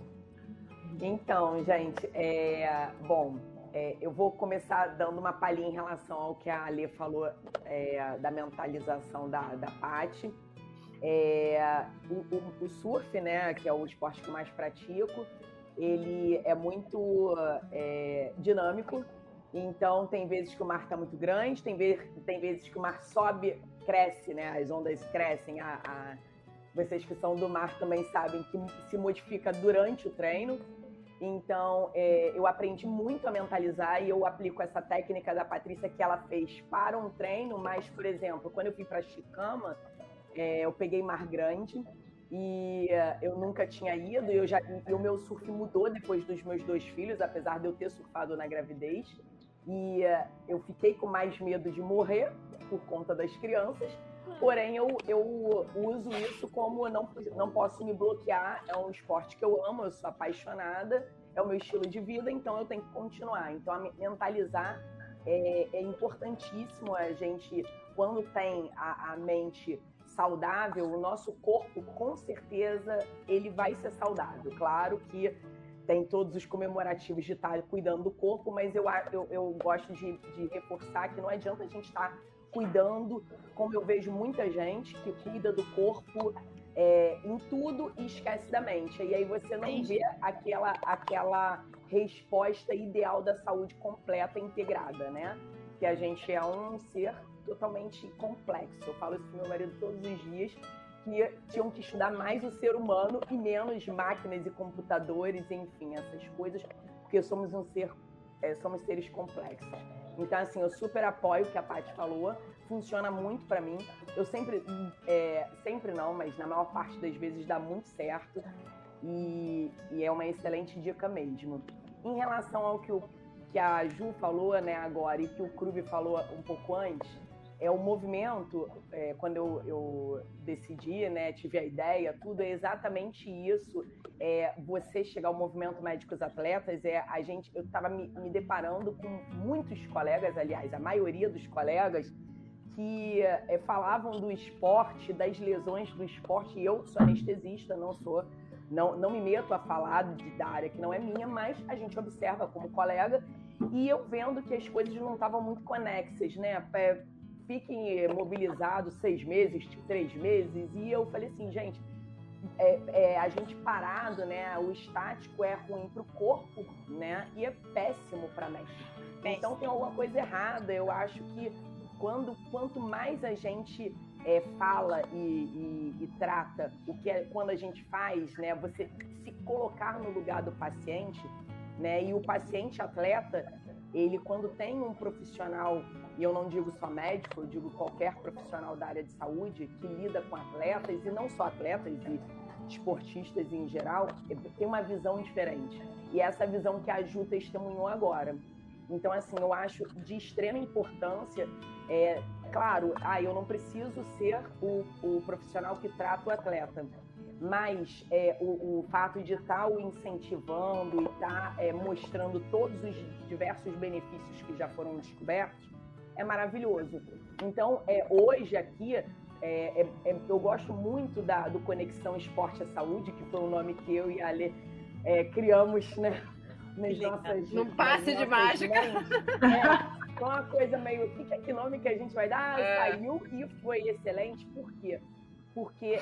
Então, gente, é, bom, é, eu vou começar dando uma palhinha em relação ao que a Alê falou é, da mentalização da, da Paty. É, o, o, o, surf, né, que é o esporte que mais pratico, ele é muito é, dinâmico, então, tem vezes que o mar está muito grande, tem, vez, tem vezes que o mar sobe, cresce, né? As ondas crescem. A, a... Vocês que são do mar também sabem que se modifica durante o treino. Então, é, eu aprendi muito a mentalizar e eu aplico essa técnica da Patrícia que ela fez para um treino, mas, por exemplo, quando eu fui para Chicama, é, eu peguei Mar Grande e uh, eu nunca tinha ido e, eu já, e o meu surf mudou depois dos meus dois filhos, apesar de eu ter surfado na gravidez. E uh, eu fiquei com mais medo de morrer por conta das crianças, Porém, eu, eu uso isso como não, não posso me bloquear. É um esporte que eu amo, eu sou apaixonada, é o meu estilo de vida, então eu tenho que continuar. Então, mentalizar é, é importantíssimo. A gente, quando tem a, a mente saudável, o nosso corpo, com certeza, ele vai ser saudável. Claro que tem todos os comemorativos de estar cuidando do corpo, mas eu, eu, eu gosto de, de reforçar que não adianta a gente estar cuidando, como eu vejo muita gente que cuida do corpo é, em tudo e esquece da mente. E aí você não vê aquela, aquela resposta ideal da saúde completa, integrada, né? Que a gente é um ser totalmente complexo. Eu falo isso pro meu marido todos os dias, que tinham que estudar mais o ser humano e menos máquinas e computadores, enfim, essas coisas, porque somos um ser, é, somos seres complexos. Então, assim, eu super apoio o que a Paty falou, funciona muito para mim. Eu sempre, é, sempre não, mas na maior parte das vezes dá muito certo e, e é uma excelente dica mesmo. Em relação ao que, o, que a Ju falou né, agora e que o Krube falou um pouco antes, é o movimento, é, quando eu, eu, decidi, né, tive a ideia, tudo é exatamente isso. É, você chegar ao movimento Médicos Atletas, é a gente, eu estava me, me deparando com muitos colegas, aliás, a maioria dos colegas, que é, falavam do esporte, das lesões do esporte. E eu sou anestesista, não sou, não, não me meto a falar de, da área que não é minha, mas a gente observa como colega e eu vendo que as coisas não estavam muito conexas, né? Fiquem mobilizados seis meses, três meses. E eu falei assim, gente, é, é, a gente parado, né? O estático é ruim para o corpo, né? E é péssimo para a mente. Então tem alguma coisa errada. Eu acho que quando quanto mais a gente é, fala e, e, e, trata o que é quando a gente faz, né? Você se colocar no lugar do paciente, né? E o paciente atleta, ele quando tem um profissional e eu não digo só médico, eu digo qualquer profissional da área de saúde que lida com atletas, e não só atletas, e esportistas em geral, tem uma visão diferente. E é essa visão que a Ju testemunhou agora. Então, assim, eu acho de extrema importância, é, claro, ah, eu não preciso ser o, o profissional que trata o atleta, mas é, o, o, fato de estar o incentivando e estar é, mostrando todos os diversos benefícios que já foram descobertos, é maravilhoso. Então, é, hoje aqui, é, é, é, eu gosto muito da, do Conexão Esporte à Saúde, que foi o nome que eu e a Ale é, criamos né, nas nossas. Num passe de mágica. É, então, uma coisa meio. Que, que nome que a gente vai dar? É. Saiu e foi excelente. Por quê? Porque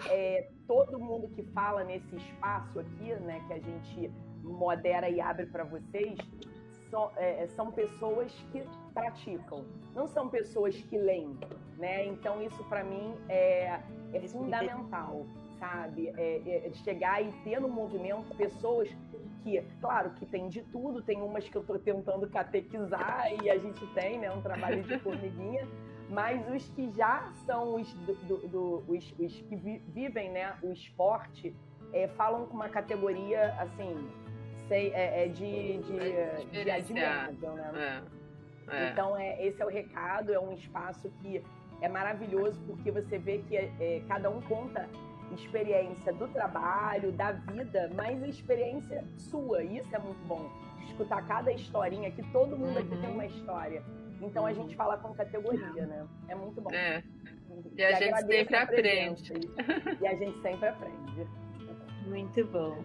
é, todo mundo que fala nesse espaço aqui, né, que a gente modera e abre para vocês, são, é, são pessoas que praticam, não são pessoas que leem, né? Então isso para mim é, é fundamental, sabe? É, é, chegar e ter no movimento pessoas que, claro, que tem de tudo, tem umas que eu estou tentando catequizar e a gente tem, né, um trabalho de formiguinha, mas os que já são os, do, do, do, os, os que vi, vivem, né, o esporte, é, falam com uma categoria assim, sei, é, é de, de, de admirável, né? É. É. Então, é, esse é o recado, é um espaço que é maravilhoso, porque você vê que é, cada um conta experiência do trabalho, da vida, mas a experiência sua. Isso é muito bom. Escutar cada historinha, que todo mundo aqui tem uma história. Então a gente fala com categoria, né? É muito bom. É. E, a gente sempre a aprende. E a gente sempre aprende. Muito bom.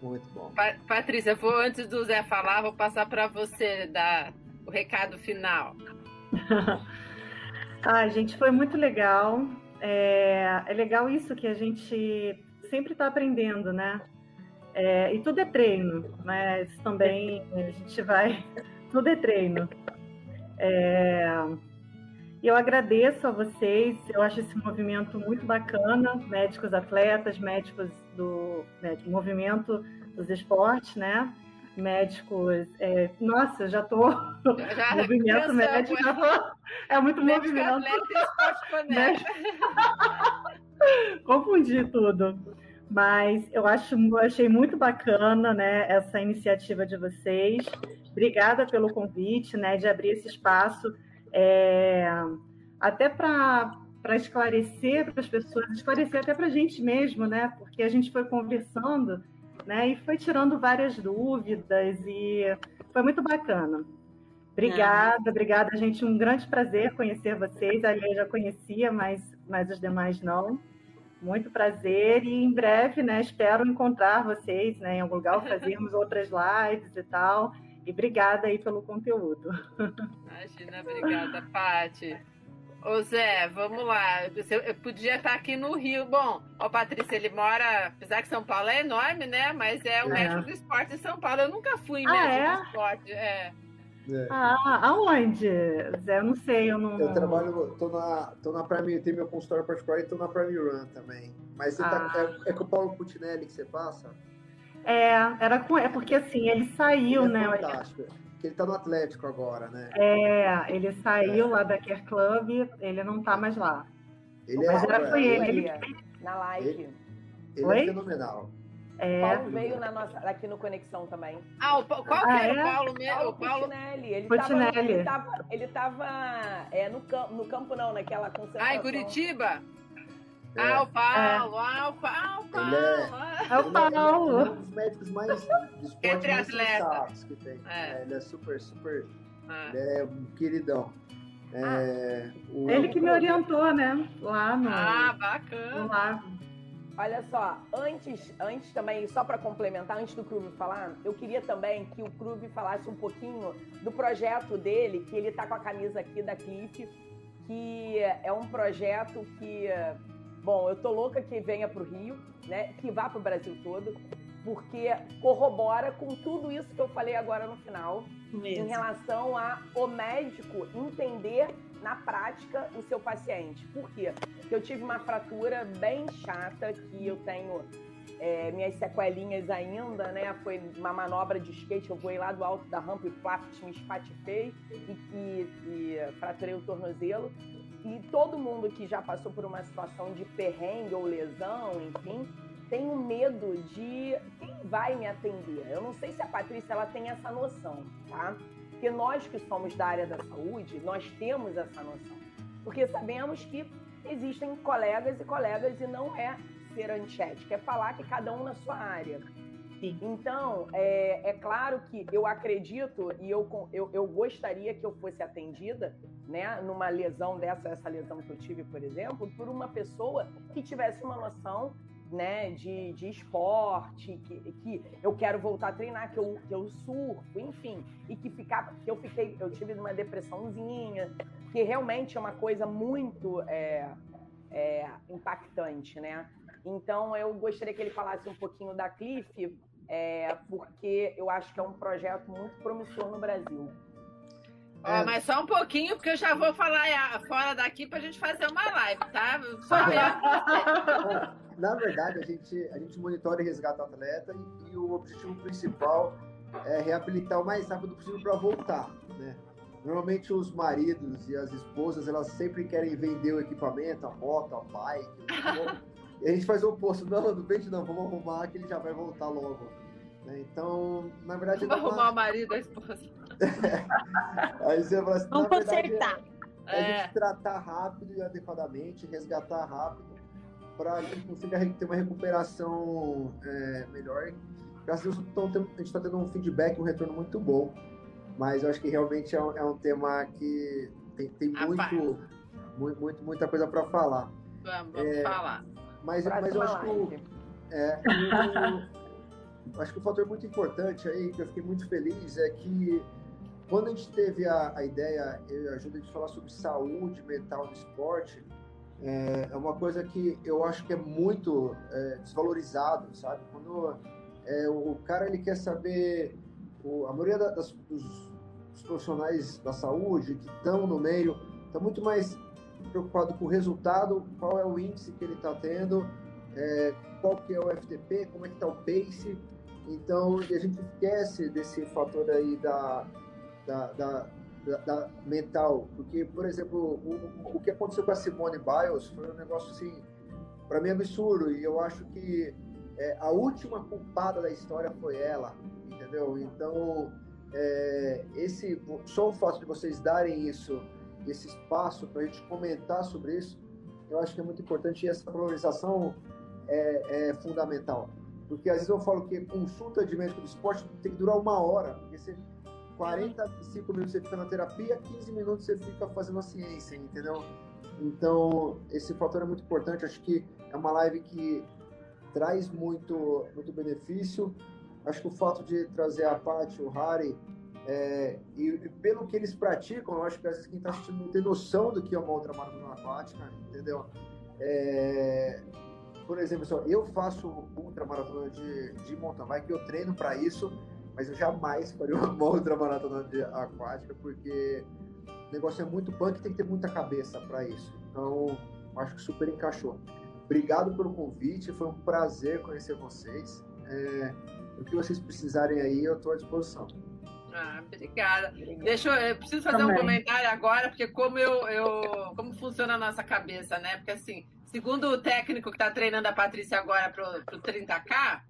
Muito bom. Pa Patrícia, vou antes do Zé falar, vou passar para você dar o recado final. ah, gente, foi muito legal. É, é legal isso que a gente sempre está aprendendo, né? É, e tudo é treino, mas também a gente vai. Tudo é treino. É, eu agradeço a vocês, eu acho esse movimento muito bacana, médicos atletas, médicos do né, movimento dos esportes, né? médicos. É, nossa, já tô. Já, movimento médico, já tô, é muito médico movimento. Médico... Confundi tudo. Mas eu acho, eu achei muito bacana né, essa iniciativa de vocês. Obrigada pelo convite, né, de abrir esse espaço, é, até para esclarecer para as pessoas, esclarecer até para a gente mesmo, né, porque a gente foi conversando né? E foi tirando várias dúvidas e foi muito bacana. Obrigada, ah. obrigada, gente. Um grande prazer conhecer vocês. Ali eu já conhecia, mas, mas os demais não. Muito prazer e em breve, né? Espero encontrar vocês, né? Em algum lugar, fazermos outras lives e tal. E obrigada aí pelo conteúdo. Imagina, obrigada, Paty. Ô Zé, vamos lá. Eu podia estar aqui no Rio. Bom, o Patrícia, ele mora, apesar que São Paulo é enorme, né? Mas é o é. médico do esporte em São Paulo. Eu nunca fui ah, médico é? do esporte. É. É. Ah, aonde? Zé, eu não sei, eu não. Eu trabalho, tô na, tô na Prime, tem meu consultório particular e tô na Prime Run também. Mas você tá, ah. tá, é, é com o Paulo Putinelli que você passa? É, era com, é porque assim, ele saiu, ele é né? Fantástico ele tá no Atlético agora, né? É, ele saiu é. lá da Care Club, ele não tá mais lá. Ele Mas é, era, foi ele, ele, ele, na live. Ele, ele é fenomenal. É. O Paulo veio na nossa, aqui no Conexão também. Ah, o, qual ah, que era é? o Paulo mesmo? O Paulo Putinelli. Ele Putinelli. Tava, ele tava, ele tava é, no, campo, no campo, não, naquela concentração. Ah, em Curitiba? É. Ah, o Paulo, é. ah, o Paulo, Paulo. É, é o Paulo. Ele é um dos médicos mais esporte mais que tem. É. é. ele é super, super. Ah. Ele é um queridão. É, ah. o, ele que me orientou, né? Lá no. Ah, bacana. Lá. Olha só, antes, antes também, só para complementar, antes do Cruve falar, eu queria também que o Cruve falasse um pouquinho do projeto dele, que ele tá com a camisa aqui da Cliff, que é um projeto que Bom, eu tô louca que venha para o Rio, né? Que vá para o Brasil todo, porque corrobora com tudo isso que eu falei agora no final, Mesmo. em relação a o médico entender na prática o seu paciente. Por quê? Porque eu tive uma fratura bem chata que eu tenho é, minhas sequelinhas ainda, né? Foi uma manobra de skate, eu voei lá do alto da rampa e plaft, me espatifei e, e, e fraturei o tornozelo. E todo mundo que já passou por uma situação de perrengue ou lesão, enfim, tem um medo de quem vai me atender. Eu não sei se a Patrícia ela tem essa noção, tá? Porque nós que somos da área da saúde, nós temos essa noção. Porque sabemos que existem colegas e colegas e não é ser antiético, é falar que cada um na sua área. Sim. Então, é, é, claro que eu acredito e eu, eu, eu, gostaria que eu fosse atendida, né, numa lesão dessa, essa lesão que eu tive, por exemplo, por uma pessoa que tivesse uma noção né, de, de esporte, que, que eu quero voltar a treinar, que eu, que eu surfo, enfim, e que ficava, que eu fiquei, eu tive uma depressãozinha, que realmente é uma coisa muito é, é, impactante, né? Então eu gostaria que ele falasse um pouquinho da Cliff, é, porque eu acho que é um projeto muito promissor no Brasil. Ó, mas só um pouquinho, porque eu já vou falar fora daqui para a gente fazer uma live, tá? Só Na verdade, a gente, a gente monitora e resgata o atleta e, e, o objetivo principal é reabilitar o mais rápido possível para voltar, né? Normalmente os maridos e as esposas, elas sempre querem vender o equipamento, a moto, a bike, e a gente faz o oposto. Não, não vende não, vamos arrumar que ele já vai voltar logo. Né? Então, na verdade. Vamos arrumar o marido, a esposa. Aí você fala assim, Vamos na consertar. é, é, a gente tratar rápido e adequadamente, resgatar rápido, para que a gente consiga ter uma recuperação é, melhor. Graças a Deus, a gente está tendo um feedback, um retorno muito bom. Mas eu acho que realmente é um, é um tema que tem, tem muito, muito, muito, muita coisa para falar. Vamos, vamos é, falar. Mas, mas eu acho que. É, eu, acho que um fator muito importante aí, que eu fiquei muito feliz, é que quando a gente teve a, a ideia, eu e a de falar sobre saúde mental no esporte, é, é, uma coisa que eu acho que é muito é, desvalorizado, sabe? Quando é, o cara ele quer saber, o, a maioria das, dos, dos, profissionais da saúde que estão no meio, está muito mais preocupado com o resultado, qual é o índice que ele está tendo, é, qual que é o FTP, como é que está o pace, Então, a gente esquece desse fator aí da, da, da, da, da mental, porque, por exemplo, o, o que aconteceu com a Simone Biles foi um negócio assim, para mim absurdo, e eu acho que é, a última culpada da história foi ela, entendeu? Então, é, esse só o fato de vocês darem isso, esse espaço para a gente comentar sobre isso, eu acho que é muito importante e essa valorização é, é, fundamental. Porque às vezes eu falo que consulta de médico do esporte tem que durar uma hora, porque você 45 minutos você fica na terapia, 15 minutos você fica fazendo a ciência, entendeu? Então, esse fator é muito importante. Acho que é uma live que traz muito, muito benefício. Acho que o fato de trazer a Paty, o Harry, é, e, e, pelo que eles praticam, eu acho que às vezes quem está assistindo não tem noção do que é uma outra maratona aquática, entendeu? É, por exemplo, eu faço ultra maratona de, de mountain bike, eu treino para isso, mas eu jamais faria uma outra maratona de aquática, porque o negócio é muito punk e tem que ter muita cabeça para isso. Então, acho que super encaixou. Obrigado pelo convite, foi um prazer conhecer vocês. É, o que vocês precisarem aí, eu estou à disposição. Ah, obrigada. Deixa eu, eu preciso fazer Também. um comentário agora, porque como eu, eu como funciona a nossa cabeça, né? Porque assim, segundo o técnico que está treinando a Patrícia agora pro, pro 30K,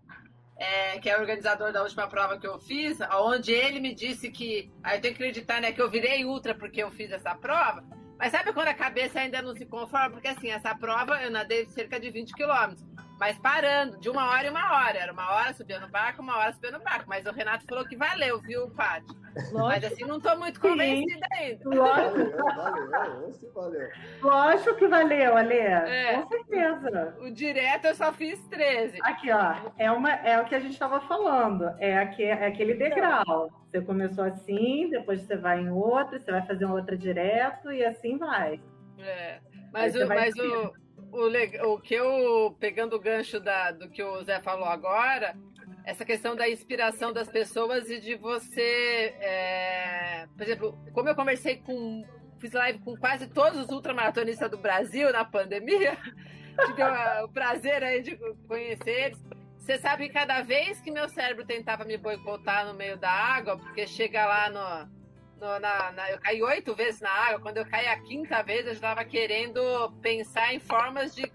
é, que é o organizador da última prova que eu fiz, onde ele me disse que. Aí eu tenho que acreditar, né, que eu virei ultra porque eu fiz essa prova. Mas sabe quando a cabeça ainda não se conforma? Porque assim, essa prova eu nadei cerca de 20 quilômetros mas parando, de uma hora em uma hora. Era uma hora subindo no barco, uma hora subindo no barco. Mas o Renato falou que valeu, viu, Paty? Mas assim, não estou muito convencida ainda. Lógico. Valeu, valeu, valeu. Lógico que valeu, Ale. É. Com certeza. O direto eu só fiz 13. Aqui, ó. É, uma, é o que a gente estava falando. É, aqui, é aquele degrau. Você começou assim, depois você vai em outra, você vai fazer uma outra direto e assim vai. É. Mas, o, mas o, o, o que eu, pegando o gancho da, do que o Zé falou agora, essa questão da inspiração das pessoas e de você. É, por exemplo, como eu conversei com. Fiz live com quase todos os ultramaratonistas do Brasil na pandemia, tive o prazer aí de conhecer eles. Você sabe que cada vez que meu cérebro tentava me boicotar no meio da água, porque chega lá no, no, na, na, eu caí oito vezes na água. Quando eu caí a quinta vez, eu estava querendo pensar em formas de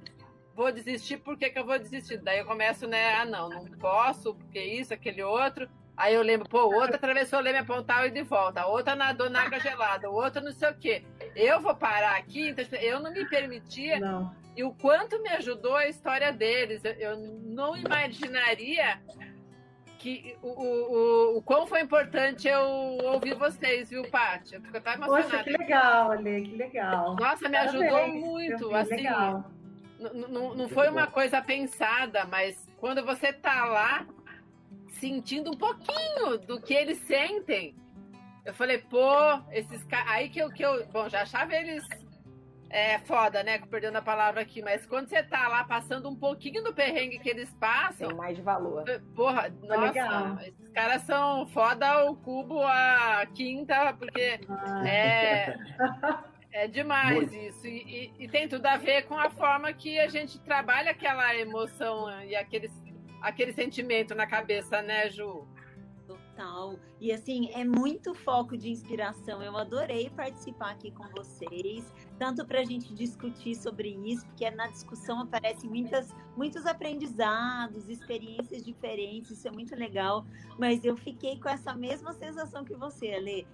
vou desistir, por que, que eu vou desistir? Daí eu começo, né? Ah, não, não posso, porque isso, aquele outro. Aí eu lembro, pô, o outro atravessou o leme apontal e de volta, a outra nadou na água gelada, o outro não sei o quê. Eu vou parar aqui, então eu não me permitia. Não. E o quanto me ajudou a história deles. Eu, eu não imaginaria que o, o, o quão foi importante eu ouvir vocês, viu, Paty? Eu fico até emocionada. Poxa, que legal, Ale, que legal. Nossa, me ajudou Parabéns. muito, assim. Não foi uma coisa pensada, mas quando você tá lá sentindo um pouquinho do que eles sentem, eu falei, pô, esses caras. Aí que eu, que eu. Bom, já achava eles é foda, né? Perdendo a palavra aqui, mas quando você tá lá passando um pouquinho do perrengue que eles passam. Tem mais valor. Porra, nossa, legal. esses caras são foda o cubo a quinta, porque ah. é. É demais Muito. isso. E, e, e, tem tudo a ver com a forma que a gente trabalha aquela emoção e aquele, aquele sentimento na cabeça, né, Ju? Total. E assim, é muito foco de inspiração. Eu adorei participar aqui com vocês, tanto para a gente discutir sobre isso, porque na discussão aparecem muitas, muitos aprendizados, experiências diferentes, isso é muito legal. Mas eu fiquei com essa mesma sensação que você, Ale.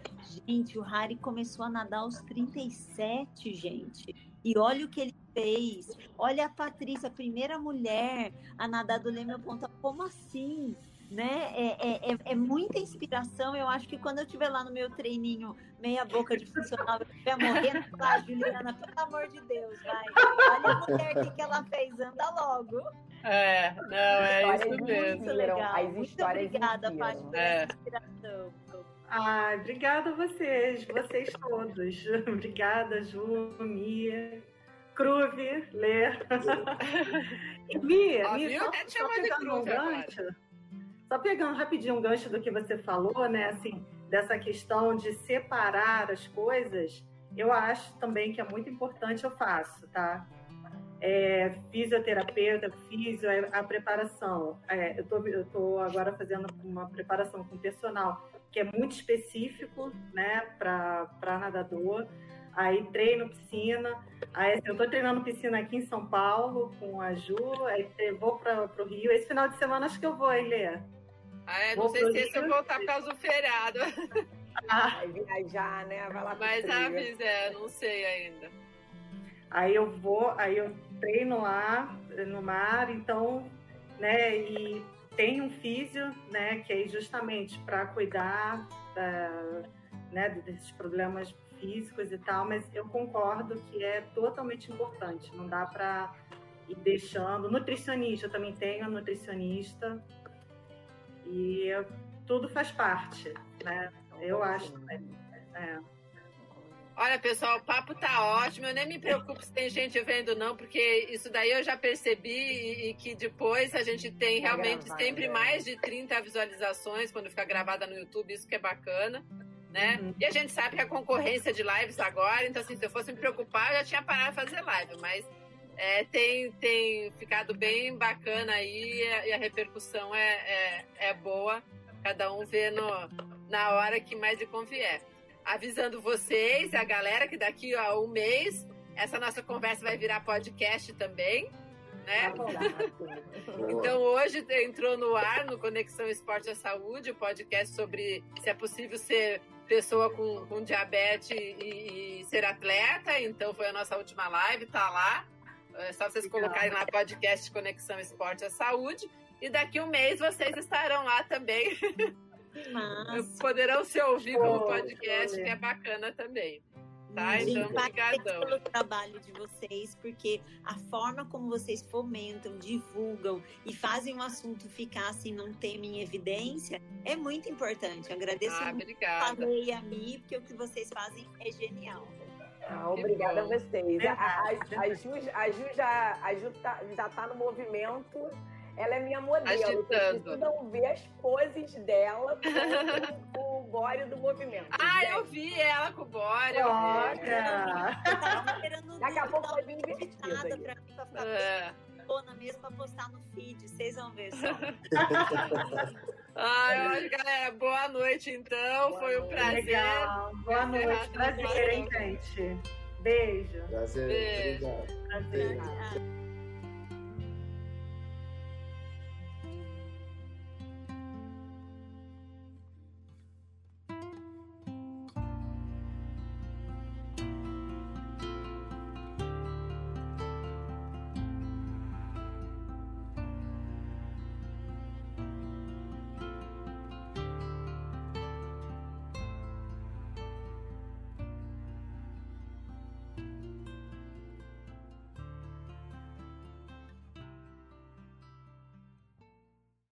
Gente, o Harry começou a nadar aos 37, gente. E olha o que ele fez. Olha a Patrícia, a primeira mulher a nadar do Leme Ponta. Como assim? Né? É, é, é, é, muita inspiração. Eu acho que quando eu estiver lá no meu treininho, meia boca de funcional, eu estiver morrendo, lá, Juliana, pelo amor de Deus, vai. Olha a mulher que, que ela fez, anda logo. É, não, é isso mesmo. Muito legal. As Muito obrigada, Paty, pela é. inspiração. Ai, obrigada a vocês, vocês todos. obrigada, Ju, Mia. Cruve, Lê. Mia, Mia, só, só pegando um gancho. Só pegando rapidinho um gancho do que você falou, né? Assim, dessa questão de separar as coisas, eu acho também que é muito importante, eu faço, tá? é, fisioterapeuta, fisio, a preparação. É, eu tô, estou agora fazendo uma preparação com personal que é muito específico, né, para nadador. Aí treino piscina. Aí assim, eu estou treinando piscina aqui em São Paulo com a Ju. Aí vou para o Rio. Esse final de semana acho que eu vou, hein, Lê? Ah, é, não vou sei se eu voltar por causa do feriado. Ah. Vai viajar, né? Vai lá Mas avisa, é, não sei ainda. Aí eu vou, aí eu treino lá no mar, então, né, e tem um físio, né, que é justamente para cuidar da, né, desses problemas físicos e tal, mas eu concordo que é totalmente importante, não dá para ir deixando. Nutricionista, eu também tenho nutricionista, e tudo faz parte, né? Eu acho. É. Olha, pessoal, o papo tá ótimo. Eu nem me preocupo se tem gente vendo, não, porque isso daí eu já percebi e, e que depois a gente tem realmente sempre é. mais de 30 visualizações quando fica gravada no YouTube, isso que é bacana. Né? Uhum. E a gente sabe que a concorrência de lives agora, então assim, se eu fosse me preocupar, eu já tinha parado de fazer live, mas é, tem, tem ficado bem bacana aí e a, e a repercussão é, é, é, boa. Cada um vê no, na hora que mais lhe convier avisando vocês, a galera, que daqui a um mês essa nossa conversa vai virar podcast também. Né? então hoje entrou no ar no Conexão Esporte à Saúde, o podcast sobre se é possível ser pessoa com, com diabetes e, e, ser atleta. Então foi a nossa última live, tá lá. É só vocês colocarem lá podcast Conexão Esporte à Saúde. E daqui um mês vocês estarão lá também. Mas... Poderão se ouvir como podcast, que é bacana também. Tá? Então, obrigadão. pelo trabalho de vocês, porque a forma como vocês fomentam, divulgam e fazem o assunto ficar assim num tema em evidência é muito importante. Eu agradeço ah, muito obrigada. a mim, porque o que vocês fazem é genial. Ah, obrigada a vocês. A, a, a, Ju, a Ju já, a Ju tá, já tá no movimento ela é minha modelo. Agitando. Vocês não ver as poses dela com, o bore do movimento. Ah, gente. eu vi ela com o bore. Olha! Daqui a pouco vai vir invertida. Pra, pra ficar é. mesmo pra postar no feed. Vocês vão ver só. Ai, galera, boa noite então. Boa Foi um prazer. Legal. Boa noite. Prazer, hein, gente. Beijo. Prazer. Beijo. Prazer. Prazer.